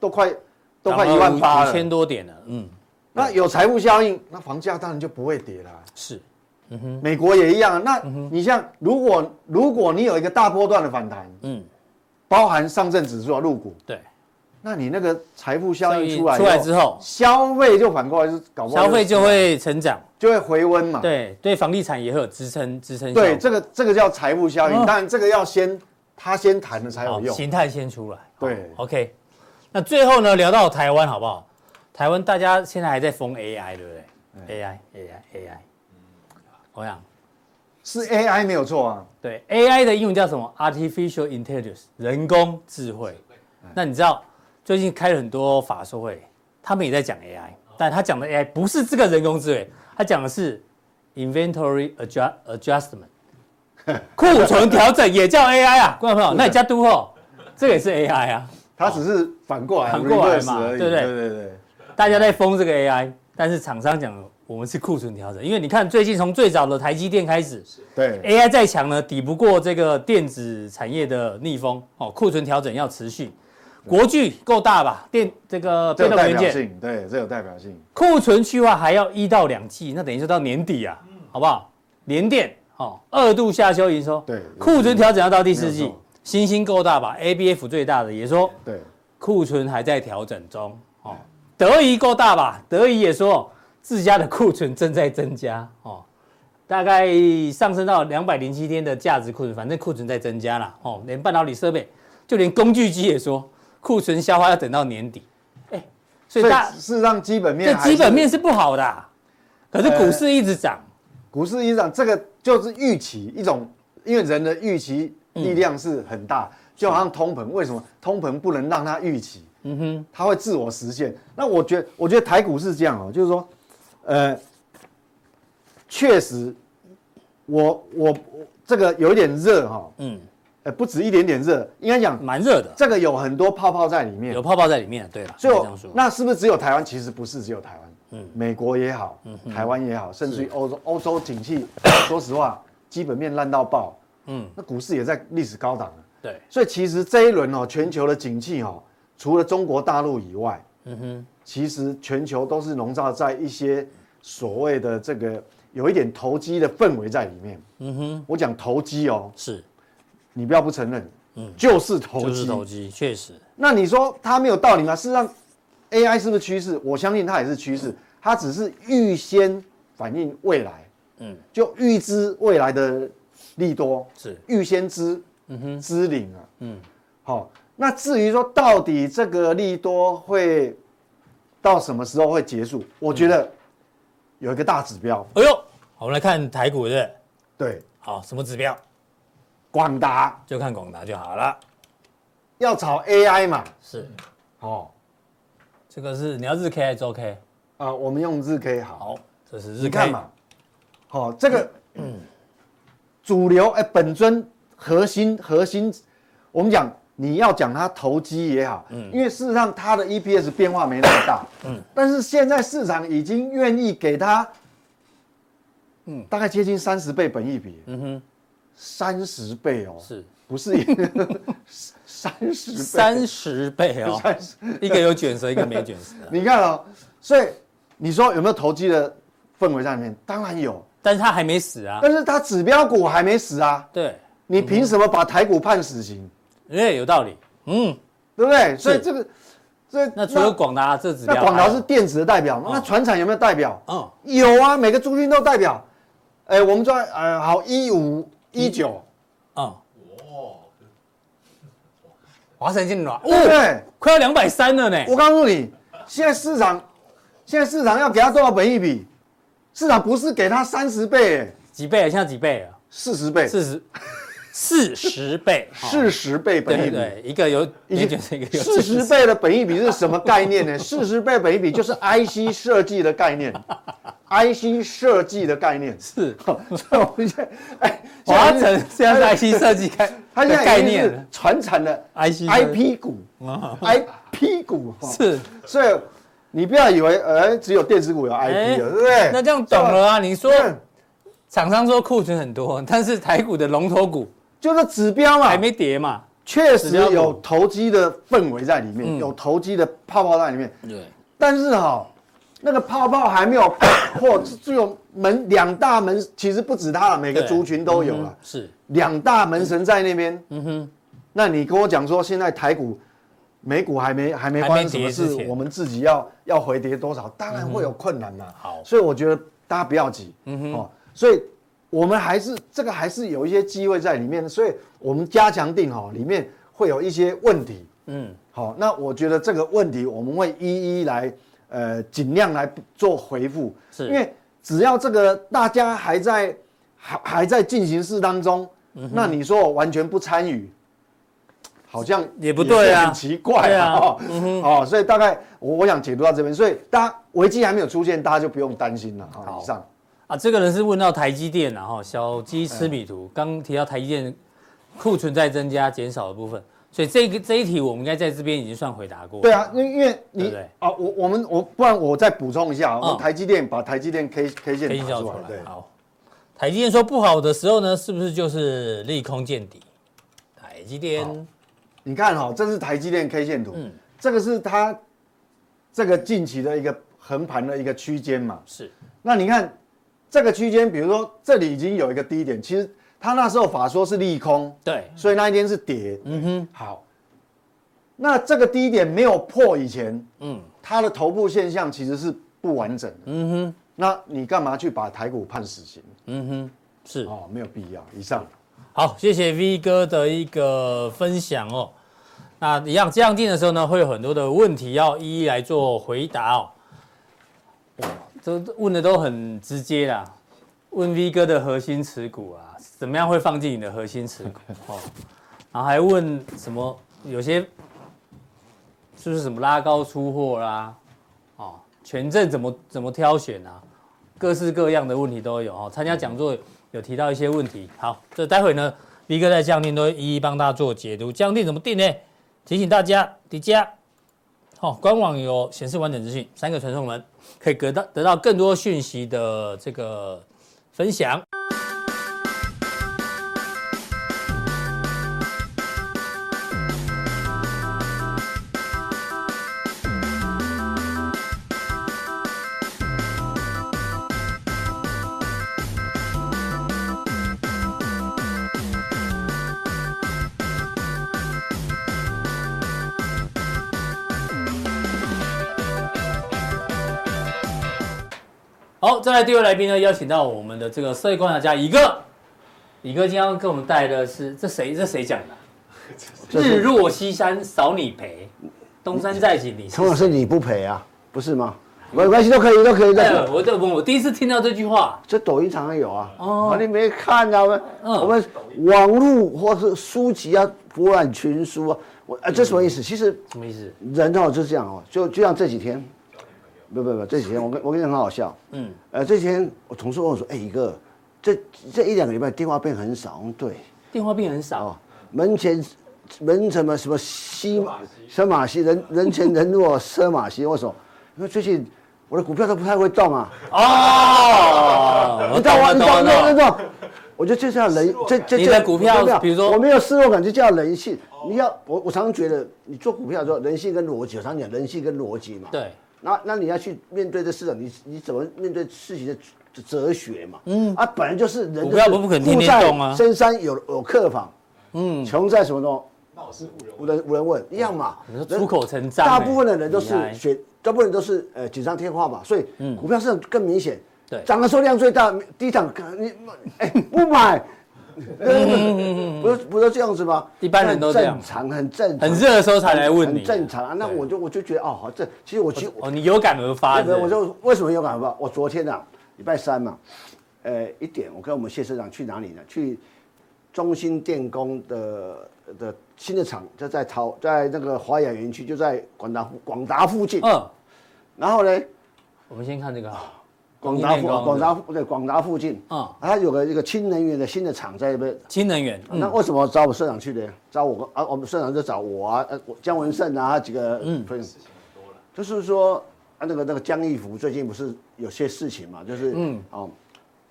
都快。都快一万八了，五千多点了。嗯，那有财富效应，那房价当然就不会跌了。是，嗯，美国也一样。那你像，如果如果你有一个大波段的反弹，嗯，包含上证指数啊，入股，对，那你那个财富效应出来出来之后，消费就反过来是搞不好，消费就会成长，就会回温嘛。对对，房地产也会有支撑支撑。对，这个这个叫财富效应，当然这个要先他先谈的才有用，形态先出来。对，OK。那最后呢，聊到台湾好不好？台湾大家现在还在封 AI，对不对？AI 我想是 AI 没有错啊。对，AI 的英文叫什么？Artificial Intelligence，人工智慧。那你知道最近开了很多法说会，他们也在讲 AI，但他讲的 AI 不是这个人工智慧，他讲的是 Inventory Adjust Adjustment，库存调整也叫 AI 啊，观众朋友，那你加都后，这个也是 AI 啊。它只是反过来，反过来嘛，对不对？对对对，大家在封这个 AI，但是厂商讲我们是库存调整，因为你看最近从最早的台积电开始，对 AI 再强呢，抵不过这个电子产业的逆风哦，库存调整要持续。国巨够大吧？电这个被动元件，对，这有代表性。库存去化还要一到两季，那等于说到年底啊，好不好？联电哦，二度下修营收，对，库存调整要到第四季。星星够大吧？ABF 最大的也说，对，库存还在调整中。哦，德仪够大吧？德仪也说自家的库存正在增加。哦，大概上升到两百零七天的价值库存，反正库存在增加了。哦，连半导体设备，就连工具机也说库存消化要等到年底。哎，所以大事实上基本面，这基本面是不好的啊。可是股市一直涨，股市一直涨，这个就是预期一种，因为人的预期。力量是很大，就好像通膨，为什么通膨不能让它预期？嗯哼，它会自我实现。那我觉得，我觉得台股是这样哦，就是说，呃，确实我，我我我这个有一点热哈，嗯，呃，不止一点点热，应该讲蛮热的。这个有很多泡泡在里面，有泡泡在里面，对了，所以那是不是只有台湾？其实不是只有台湾，嗯，美国也好，嗯，台湾也好，甚至于欧洲，欧洲景气，说实话，基本面烂到爆。嗯，那股市也在历史高档了。对，所以其实这一轮哦，全球的景气哦，除了中国大陆以外，嗯哼，其实全球都是笼罩在一些所谓的这个有一点投机的氛围在里面。嗯哼，我讲投机哦，是，你不要不承认，嗯，就是投机，就是投机，确实。那你说它没有道理吗？事实上，AI 是不是趋势？我相信它也是趋势，它只是预先反映未来，嗯，就预知未来的利多，是预先知，嗯哼，知领啊，嗯，好。那至于说到底这个利多会到什么时候会结束？我觉得有一个大指标。哎呦，我们来看台股的，对，好，什么指标？广达就看广达就好了。要炒 AI 嘛？是，哦，这个是你要日 K 还是周 K？啊，我们用日 K 好。好，这是日 K 你看嘛。好，这个嗯，主流哎，本尊核心核心，我们讲。你要讲它投机也好，嗯，因为事实上它的 EPS 变化没那么大，嗯，但是现在市场已经愿意给它，嗯，大概接近三十倍本益比，嗯哼，三十倍哦，是，不是 三十倍？三十倍哦，一个有卷舌，一个没卷舌。你看哦，所以你说有没有投机的氛围在里面？当然有，但是它还没死啊，但是它指标股还没死啊，对，你凭什么把台股判死刑？哎，有道理，嗯，对不对？所以这个，所以那除了广达这指标，那广达是电子的代表，那船产有没有代表？嗯，有啊，每个族群都代表。哎，我们说，呃，好，一五一九，嗯，哇，华晨电脑，对，快要两百三了呢。我告诉你，现在市场，现在市场要给他多少本益比？市场不是给他三十倍，几倍？现在几倍啊？四十倍，四十。四十倍，四十倍本益比，对，一个有，一个有四十倍的本益比是什么概念呢？四十倍本益比就是 IC 设计的概念，IC 设计的概念是。所以我们现在，哎，华城现在是 IC 设计概，它现在概念，传产的 IC IP 股，IP 股是。所以你不要以为，呃，只有电子股有 IP 了，对不对？那这样懂了啊？你说，厂商说库存很多，但是台股的龙头股。就是指标嘛，还没跌嘛，确实有投机的氛围在里面，有投机的泡泡在里面。对，但是哈，那个泡泡还没有破，只有门两大门，其实不止它了，每个族群都有了。是两大门神在那边。嗯哼，那你跟我讲说，现在台股、美股还没还没发生什么事，我们自己要要回跌多少，当然会有困难嘛。好，所以我觉得大家不要急。嗯哼，哦，所以。我们还是这个还是有一些机会在里面，所以我们加强定哈，里面会有一些问题，嗯，好，那我觉得这个问题我们会一一来，呃，尽量来做回复，是。因为只要这个大家还在还还在进行式当中，嗯、那你说我完全不参与，好像也，也不对啊，很奇怪啊，哦、嗯，哦，所以大概我我想解读到这边，所以大家危机还没有出现，大家就不用担心了啊，以上。啊，这个人是问到台积电，然后小鸡吃米图刚提到台积电库存在增加减少的部分，所以这个这一题我们应该在这边已经算回答过。对啊，因因为你啊，我我们我不然我再补充一下啊，我们台积电把台积电 K K 线拿出来。对，好，台积电说不好的时候呢，是不是就是利空见底？台积电，你看哈，这是台积电 K 线图，嗯，这个是它这个近期的一个横盘的一个区间嘛，是，那你看。这个区间，比如说这里已经有一个低点，其实他那时候法说是利空，对，所以那一天是跌。嗯哼，好，那这个低点没有破以前，嗯，它的头部现象其实是不完整的。嗯哼，那你干嘛去把台股判死刑？嗯哼，是哦，没有必要。以上，好，谢谢 V 哥的一个分享哦。那一样降定的时候呢，会有很多的问题要一一来做回答哦。都问的都很直接啦，问 V 哥的核心持股啊，怎么样会放进你的核心持股哦？然后还问什么？有些是不是什么拉高出货啦？哦，权证怎么怎么挑选啊？各式各样的问题都有哦。参加讲座有提到一些问题，好，这待会呢，V 哥在降定都一一帮大家做解读。降定怎么定呢？提醒大家，底下好，官网有显示完整资讯，三个传送门。可以得到得到更多讯息的这个分享。好，再来第二位来宾呢，邀请到我们的这个社会观察家乙哥。乙哥今天要跟我们带的是这谁？这谁讲的？日落西山少你陪，东山再起你。陈老师你不陪啊，不是吗？没关系，都可以，都可以。哎、我这我我第一次听到这句话。这抖音常常有啊。哦。你没看啊？我们、嗯、我们网络或是书籍啊，博览群书啊。我啊，这什么意思？其实什么意思？人哦就是这样哦，就就像这几天，不不不，这几天我跟我跟你讲很好笑。嗯。呃，这几天我同事问我说：“哎，一个，这这一两个礼拜电话变很少。”对。电话变很少。哦、门前门什么什么西马车马西，人人前人若车马西。为什么？因为最近。我的股票都不太会动啊！哦，你知道吗？你知道吗？你知道？我觉得这叫人，这这你的股票，比如说我没有失落感，就叫人性。你要我，我常常觉得你做股票的时候，人性跟逻辑，我常讲人性跟逻辑嘛。对。那那你要去面对这市场，你你怎么面对事情的哲学嘛？嗯。啊，本来就是人。股票不不可能天天动啊。深山有有客房。嗯。穷在什么中？闹市无人无人问，一样嘛。你说出口成章。大部分的人都是选。大部分人都是呃锦上添花嘛，所以股票市场更明显，对，涨的时候量最大，低涨你哎不买，不是不是这样子吗？一般人都这样，正常很正常，很热的时候才来问你，很正常啊。那我就我就觉得哦，好这其实我其实哦你有感而发，我就为什么有感而发？我昨天啊礼拜三嘛，呃一点我跟我们谢社长去哪里呢？去中兴电工的。的新的厂就在桃，在那个华雅园区，就在广达广达附近。嗯，然后呢，我们先看这个广达附广达对广达附近。啊，他有个一个氢能源的新的厂在那边。氢能源，那为什么找我们社长去的？找我啊，我们社长就找我啊，呃，江文胜啊几个嗯。就是说啊，那个那个江义福最近不是有些事情嘛，就是嗯哦。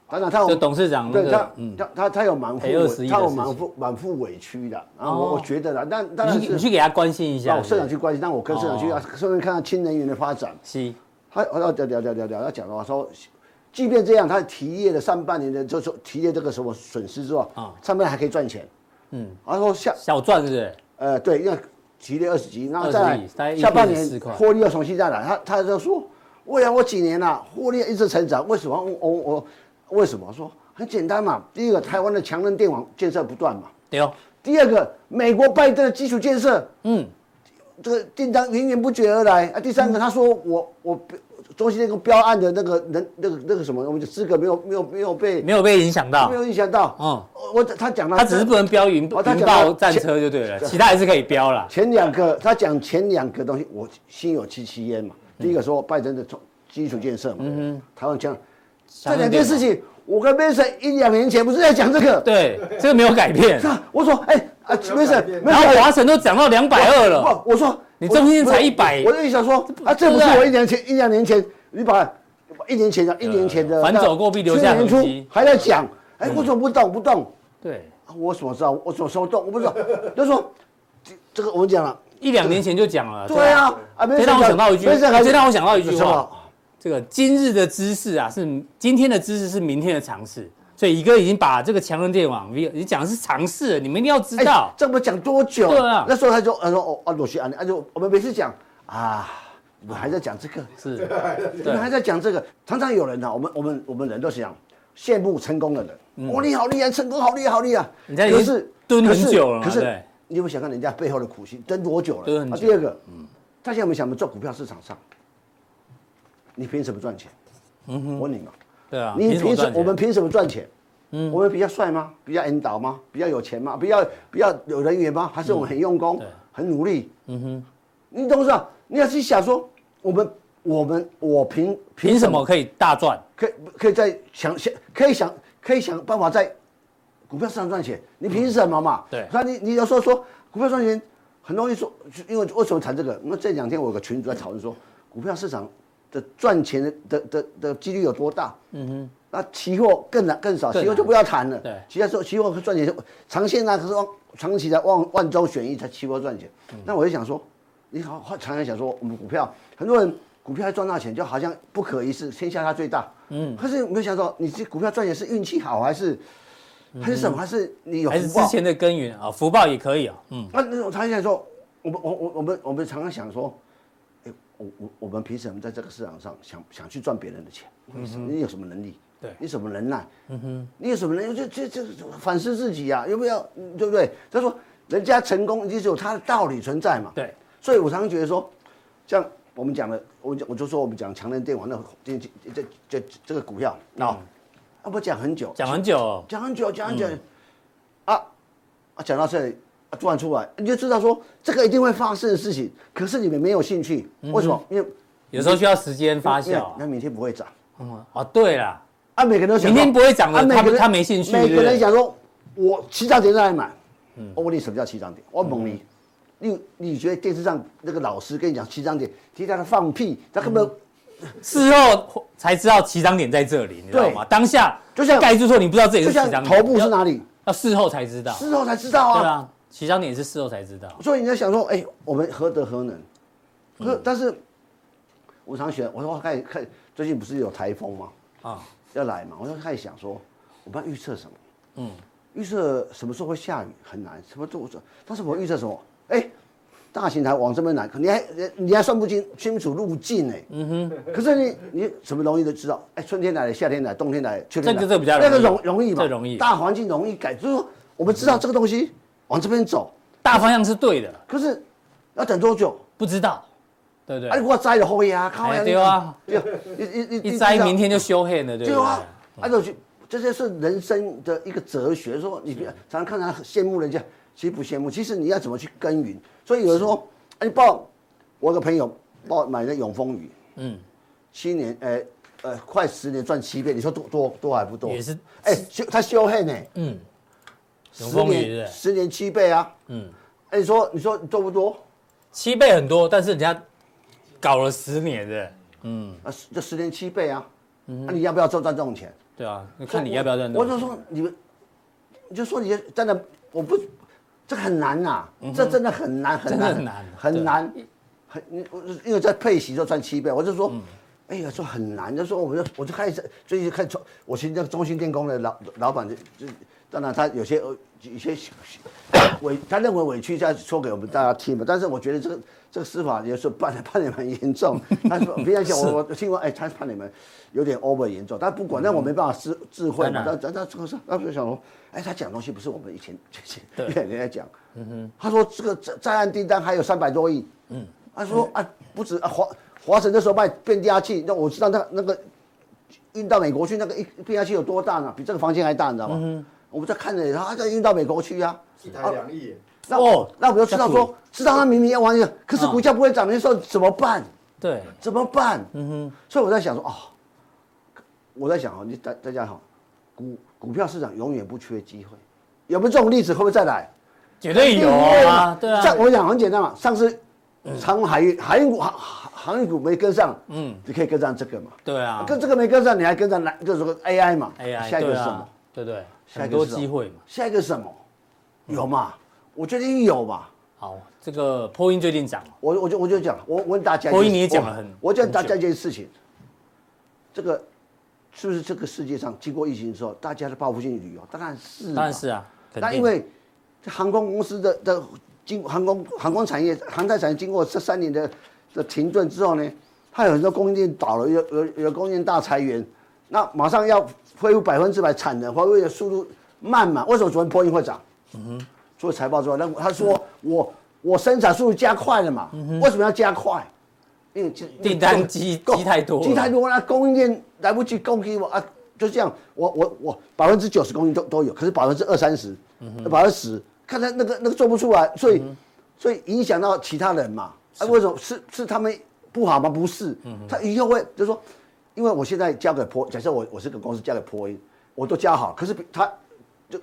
当然，他有董事长，对他，他他他有蛮负，他有蛮负蛮负委屈的。然后我我觉得呢，但但是你去给他关心一下，我社长去关心，但我跟社长去啊，顺便看看氢能源的发展。是，他我要聊聊聊聊聊，他讲的话说，即便这样，他提业的上半年的就说提业这个什么损失之后啊，上半年还可以赚钱。嗯，然后下小赚是不是？呃，对，因为提业二十几，然后再来下半年获利又重新再来。他他就说，我呀，我几年了，获利一直成长，为什么我我？为什么说很简单嘛？第一个，台湾的强韧电网建设不断嘛。对哦。第二个，美国拜登的基础建设，嗯，这个订单源源不绝而来啊。第三个，他说我我中心那个标案的那个人那个那个什么，我们的资格没有没有没有被没有被影响到，没有影响到。嗯，我他讲了，他只是不能标云云豹战车就对了，其他还是可以标了。前两个他讲前两个东西，我心有戚戚焉嘛。第一个说拜登的基础建设嘛，嗯哼，台湾讲。这两件事情，我跟 Mason 一两年前不是在讲这个？对，这个没有改变。我说，哎啊，Mason，然后华晨都涨到两百二了。我说，你中心才一百。我就想说，啊，这不是我一年前一两年前，你把一年前的一年前的反走过必留下痕迹，还在讲，哎，我怎么不动不动？对，我怎么知道？我什么时候动？我不知道。就说这个我们讲了，一两年前就讲了。对啊，啊，这让我想到一句，这让我想到一句话。这个今日的知识啊，是今天的知识，是明天的常识。所以乙哥已经把这个强韧电网，你讲的是常识，你们一定要知道。这么讲多久？对啊。那时候他就他说哦，啊，罗西啊，啊就我们每次讲啊，我们还在讲这个，是，你们还在讲这个。常常有人呢，我们我们我们人都是讲羡慕成功的人，哇，你好厉害，成功好厉害，好厉害。人家可是蹲很久了，可是你有没有想看人家背后的苦心，蹲多久了？啊，第二个，嗯，大家有没有想过做股票市场上？你凭什么赚钱？嗯哼，我问你嘛。对啊。你凭什么？我们凭什么赚钱？嗯，我们比较帅吗？比较引导吗？比较有钱吗？比较比较有人缘吗？还是我们很用功、很努力？嗯哼，你懂不懂？你要去想说，我们我们我凭凭什么可以大赚？可以可以在想想可以想可以想办法在股票市场赚钱？你凭什么嘛？对。那你你要说说股票赚钱很容易说，因为为什么谈这个？那这两天我有个群主在讨论说股票市场。的赚钱的的的的几率有多大？嗯哼，那期货更难更少，期货就不要谈了。对，其他说期货赚钱，长线啊可是望长期的万万州选一才期货赚钱。那我就想说，你好，常常想说我们股票，很多人股票还赚到钱，就好像不可一世，天下它最大。嗯，可是没有想到，你这股票赚钱是运气好还是还是什么？还是你有还是之前的根源啊？福报也可以啊。嗯，那那种常常想说，我们我我我们我们常常想说。我我我们凭什么在这个市场上想想去赚别人的钱？为什么你有什么能力？对，你什么能耐？嗯哼，你有什么能力？就就就反思自己啊，有没有？对不对？他说人家成功，就是有他的道理存在嘛。对，所以我常常觉得说，像我们讲的，我我就说我们讲强人电网那这这这这个股票啊，啊不讲很久，讲很久，讲很久，讲很久，啊啊讲到这里啊，突然出来，你就知道说这个一定会发生的事情，可是你们没有兴趣，为什么？因为有时候需要时间发酵，那明天不会涨。嗯，哦，对了。啊，每个人都想明天不会涨的，他他他没兴趣。每个人想说，我起涨点再来买。嗯，我问你什么叫起涨点？我问你，你你觉得电视上那个老师跟你讲起涨点，其他的放屁，他根本事后才知道起涨点在这里，你知道吗？当下就像盖住说你不知道这里是起涨点，头部是哪里？要事后才知道，事后才知道啊。对啊，起涨点是事后才知道。所以你在想说，哎，我们何德何能？可但是，我常选，我说我看看最近不是有台风吗？啊。要来嘛？我就开始想说，我不知道预测什么？嗯，预测什么时候会下雨很难，什么都但是我预测什么？哎，大型台往这边来，你还你还算不清清楚路径哎。嗯哼。可是你你什么容易都知道？哎，春天来了，夏天来，冬天来，秋天来。这个这比较那个容容易嘛？这容易。大环境容易改，就是说我们知道这个东西往这边走，大方向是对的。可是要等多久？不知道。对不对，哎，我摘了后呀，靠呀，对啊，就一一一摘，明天就修黑了，对啊，啊，就这些是人生的一个哲学。说你别常常看他羡慕人家，其实不羡慕，其实你要怎么去耕耘。所以有人说，哎，报我有个朋友报买的永丰鱼，嗯，七年，哎呃，快十年赚七倍，你说多多多还不多？也是，哎，修他修黑呢，嗯，十年十年七倍啊，嗯，哎，你说你说多不多？七倍很多，但是人家。搞了十年的，嗯，啊，这十年七倍啊，那你要不要赚赚这种钱？对啊，那看你要不要赚。我就说你们，就说你真的，我不，这很难呐，这真的很难很难很难很难，很你因为在配息就赚七倍，我就说，哎呀，说很难，就说我就我就开始最近看我其实那个中心电工的老老板就就当然他有些有些委他认为委屈再说给我们大家听嘛，但是我觉得这个。这个司法也是判判的蛮严重，他说别人讲我我听过，哎，他判你们有点 over 严重，但不管，那我没办法智智慧嘛，他他他这个是，那就想说，哎，他讲东西不是我们以前 以前人家讲，嗯哼，他说这个在在岸订单还有三百多亿，嗯，他说啊不止啊华华晨那时候卖变压器，那我知道他那个运到美国去那个一变压器有多大呢？比这个房间还大，你知道吗？我们在看着他在运到美国去呀，一台两亿。那哦，那我们就知道说，知道他明明要玩的，可是股价不会涨，你说怎么办？对，怎么办？嗯哼。所以我在想说，哦，我在想哦，你大大家好，股股票市场永远不缺机会，有没有这种例子？会不会再来？绝对有啊，对啊。像我讲很简单嘛，上次长荣海运海运股航航运股没跟上，嗯，你可以跟上这个嘛。对啊。跟这个没跟上，你还跟上哪？就是个 AI 嘛。AI。下一个是什么？对对。很多机会嘛。下一个什么？有嘛？我觉得有嘛。好，这个波音最近涨，我我就我就讲，我问大家，波音你也讲了很，我讲大家一件事情，这个是不是这个世界上经过疫情之后，大家的报复性旅游？当然是，当然是啊。那因为航空公司的的经航空航空产业航太产业经过这三年的的停顿之后呢，它有很多供应链倒了，有有有供应链大裁员，那马上要恢复百分之百产能，恢复的速度慢嘛？为什么昨天波音会涨？嗯哼。除了财报之外，那他说我我生产速度加快了嘛？嗯为什么要加快？因为订单积积太多，积太多那，供应链来不及供给我啊，就这样，我我我百分之九十供应都都有，可是百分之二三十，百分之十，看他那个那个做不出来，所以所以影响到其他人嘛？啊，为什么是是他们不好吗？不是，他以后会就是说，因为我现在交给波，假设我我是个公司交给波音，我都交好，可是他就。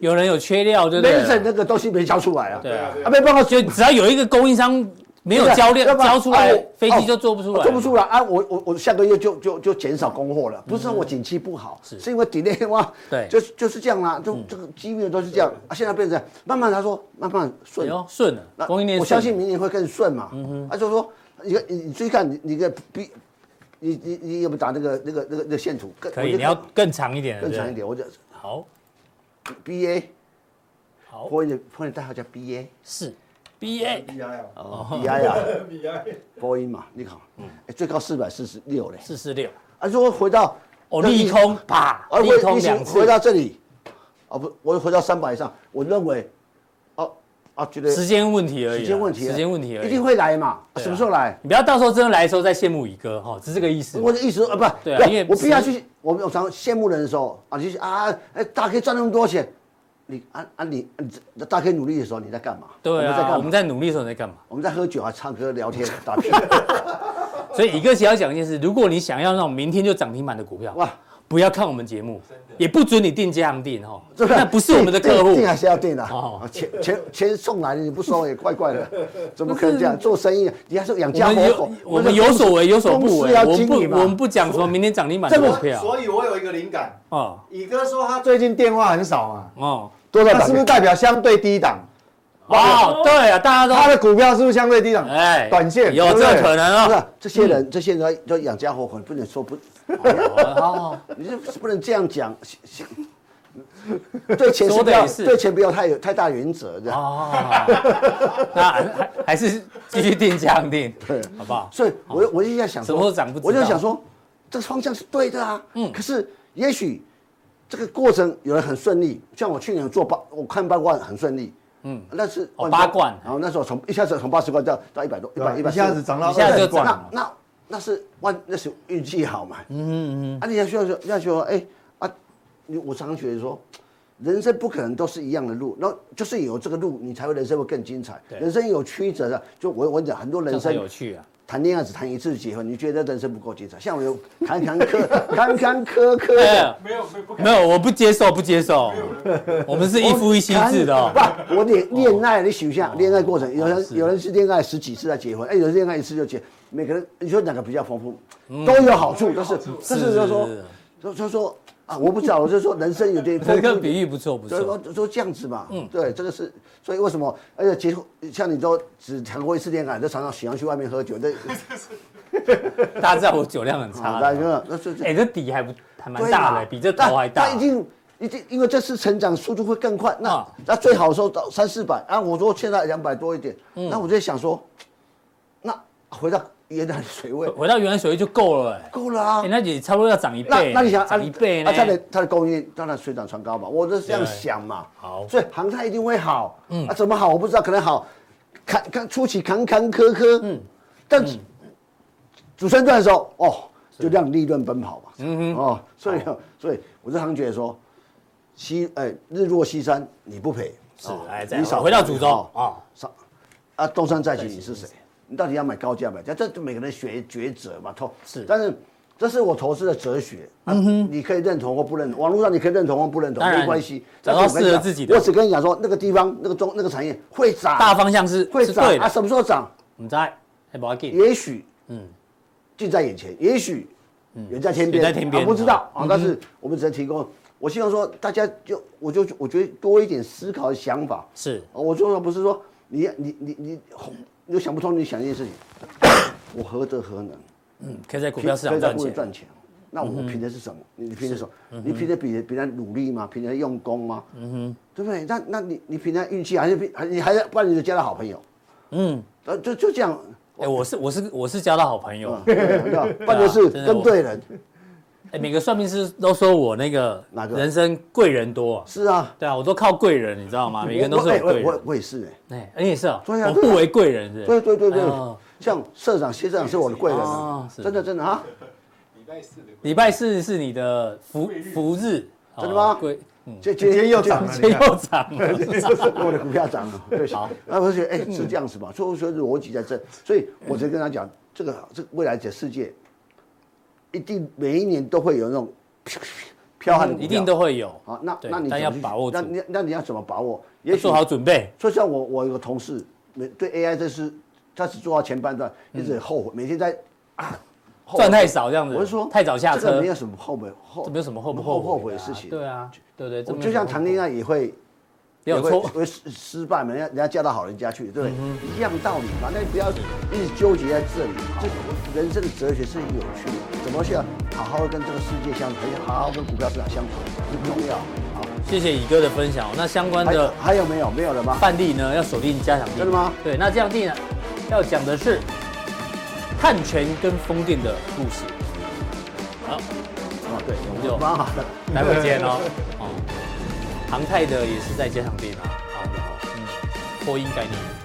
有人有缺料，对不对？那个东西没交出来啊。对啊，啊没办法，就只要有一个供应商没有交料交出来，飞机就做不出来。做不出来啊！我我我下个月就就就减少供货了，不是说我景气不好，是因为 delay 嘛。对，就是就是这样啦，就这个机遇都是这样啊。现在变成慢慢他说慢慢顺顺了，供应链，我相信明年会更顺嘛。嗯哼，啊就是说你你你注意看你你个 B，你你你有没有打那个那个那个那个线图？可以，你要更长一点，更长一点，我就好。B A，好，波音的波音代号叫 B A，是 B A B I 哦，B I 啊，B I，波音嘛，你看，哎，最高四百四十六嘞，四十六，啊，如果回到哦，利空啪，而利空两次。回，到这里，啊不，我回到三百以上，我认为，哦啊，觉得时间问题而已啊，时间问题啊，时间问题而已，一定会来嘛，啊什么时候来？你不要到时候真的来的时候再羡慕宇哥哈，是这个意思。我的意思啊，不，对啊因为我必须要去，我我常羡慕人的时候啊，就是啊，哎，大家可以赚那么多钱，你啊啊你，你大家可以努力的时候你在干嘛？我对啊，们在干嘛？我们在努力的时候你在干嘛？我们在喝酒啊，唱歌、聊天、打屁。所以宇哥只要讲一件事，如果你想要那种明天就涨停板的股票，哇，不要看我们节目，也不准你定这样定哈，这那不是我们的客户。定定还是要定的哦。啊，钱钱钱送来了你不收也怪怪的，怎么可能这样？做生意？你还是养家活口，我们有所为有所不为，我们不我们不讲说明天涨停板股票。所以我有一个灵感，哦。乙哥说他最近电话很少嘛，哦。多在打那是不是代表相对低档？哦，对啊，大家都他的股票是不是相对低档？哎短线有这可能啊不是这些人，这些人要养家活口，不能说不，哦，你就不能这样讲。对钱是不要对钱不要太有太大原则，的。哦，那还还是继续定这样定，对好不好？所以我我就在想，什么时候涨不我就想说，这个方向是对的啊。嗯。可是也许这个过程有人很顺利，像我去年做八，我看八卦很顺利。嗯。那是八冠然后那时候从一下子从八十块到到一百多，一百一百一下子涨到一下子就二十冠涨那那那是万那是运气好嘛。嗯嗯嗯。啊，你要说要说哎啊，你我常常觉得说。人生不可能都是一样的路，那就是有这个路，你才会人生会更精彩。人生有曲折的，就我我讲很多人生有趣啊！谈恋爱只谈一次结婚，你觉得人生不够精彩？像我有坎坎坷 坎坎坷坷没有没不没有，我不接受，不接受。我们是一夫一妻制的哦。不，我恋恋爱，你想一下恋爱过程，有人有人是恋爱十几次才结婚，哎，有人恋爱一次就结，每个人你说哪个比较丰富，都有好处，但是但是就是说，就就说啊，我不知道，我就说人生有点 这个比喻不错，不所以说错。说这样子嘛，嗯，对，这个是，所以为什么？而且结婚，像你都只谈过一次恋爱，就常常喜欢去外面喝酒，那 大家知道我酒量很差啊，的。那是哎，这底还不还蛮大的，比这头还大他已经已经，因为这次成长速度会更快。那啊那最好的时候到三四百啊，我说现在两百多一点，那我就在想说，那回到原来水位回到原来水位就够了哎。够了啊哎，。那也差不多要涨一那倍。那你想涨一倍呢啊，？它的它的供应链当然水涨船高嘛，我就是这样想嘛。好所以航太一定会好。嗯啊，怎么好我不知道，可能好，坎坎初期坎坎坷坷。嗯，但主升段的时候，哦，就让利润奔跑嘛。嗯哼。哦，所以所以我这常觉得说，西哎日落西山你不赔，是你少回到主轴哦啊。少啊，东山再起你是谁？你到底要买高价买价？这这每个人学抉择嘛，投是但是这是我投资的哲学。嗯哼，你可以认同或不认同，网络上你可以认同或不认同，没关系。找到适合自己的我只跟你讲说，那个地方、那个中、那个产业会涨，大方向是会涨啊。什么时候涨？唔知。也许嗯，近在眼前，也许远在天边，远在天边啊不知道啊。但是我们只能提供。我希望说大家就我就我觉得多一点思考的想法。是我说的不是说你你你你你又想不通，你想一件事情，我何德何能？嗯，可以在股票市场赚钱。赚钱。那我凭的是什么？你你凭的什么？你凭的比比人努力吗？凭的用功吗？嗯哼，对不对？那那你你凭的运气还是你还是不然你就交到好朋友？嗯，呃，就就这样。哎，我是我是我是交到好朋友。办的跟对人。哎，每个算命师都说我那个哪个？人生贵人多啊。是啊，对啊，我都靠贵人，你知道吗？每个人都是贵人。我也是哎。哎，你也是啊。对啊我不为贵人是。对对对对。哦，像社长、谢社长是我的贵人啊，真的真的啊。礼拜四的礼拜四是你的福福日。真的吗？哦贵，嗯，今今天又涨了，今天又涨了。我的股票涨了，对，好，那我就觉得哎、是这样子嘛，所以我说逻辑在这，所以我就跟他讲，这个这个未来的世界，一定每一年都会有那种飘飘悍的股票一定都会有。好，那那你要把握住那你那你要怎么把握？也做好准备。说像我我有个同事，每对 AI 这是他只做到前半段，一直后悔，每天在啊赚太少这样子，我是说太早下车这个没有，什么后悔后，这没有什么后不后后悔的事情。对啊，对对，这我没有什么就像谈恋爱也会。也有错。会失失败嘛，人家人家嫁到好人家去，对不对？一样道理嘛，那你不要一直纠结在这里。这人生的哲学是很有趣的，怎么去好好的跟这个世界相处，而且好好跟股票市场相处，很重要。好。谢谢乙哥的分享。那相关的还有没有？没有了吗？范例呢？要锁定加强錠。真的吗？对，那这样定呢，要讲的是碳权跟风电的故事。好，哦，对，我们就蛮好的，待会见哦。哦，航太的也是在加强錠啊。好的，好，嗯，波音概念。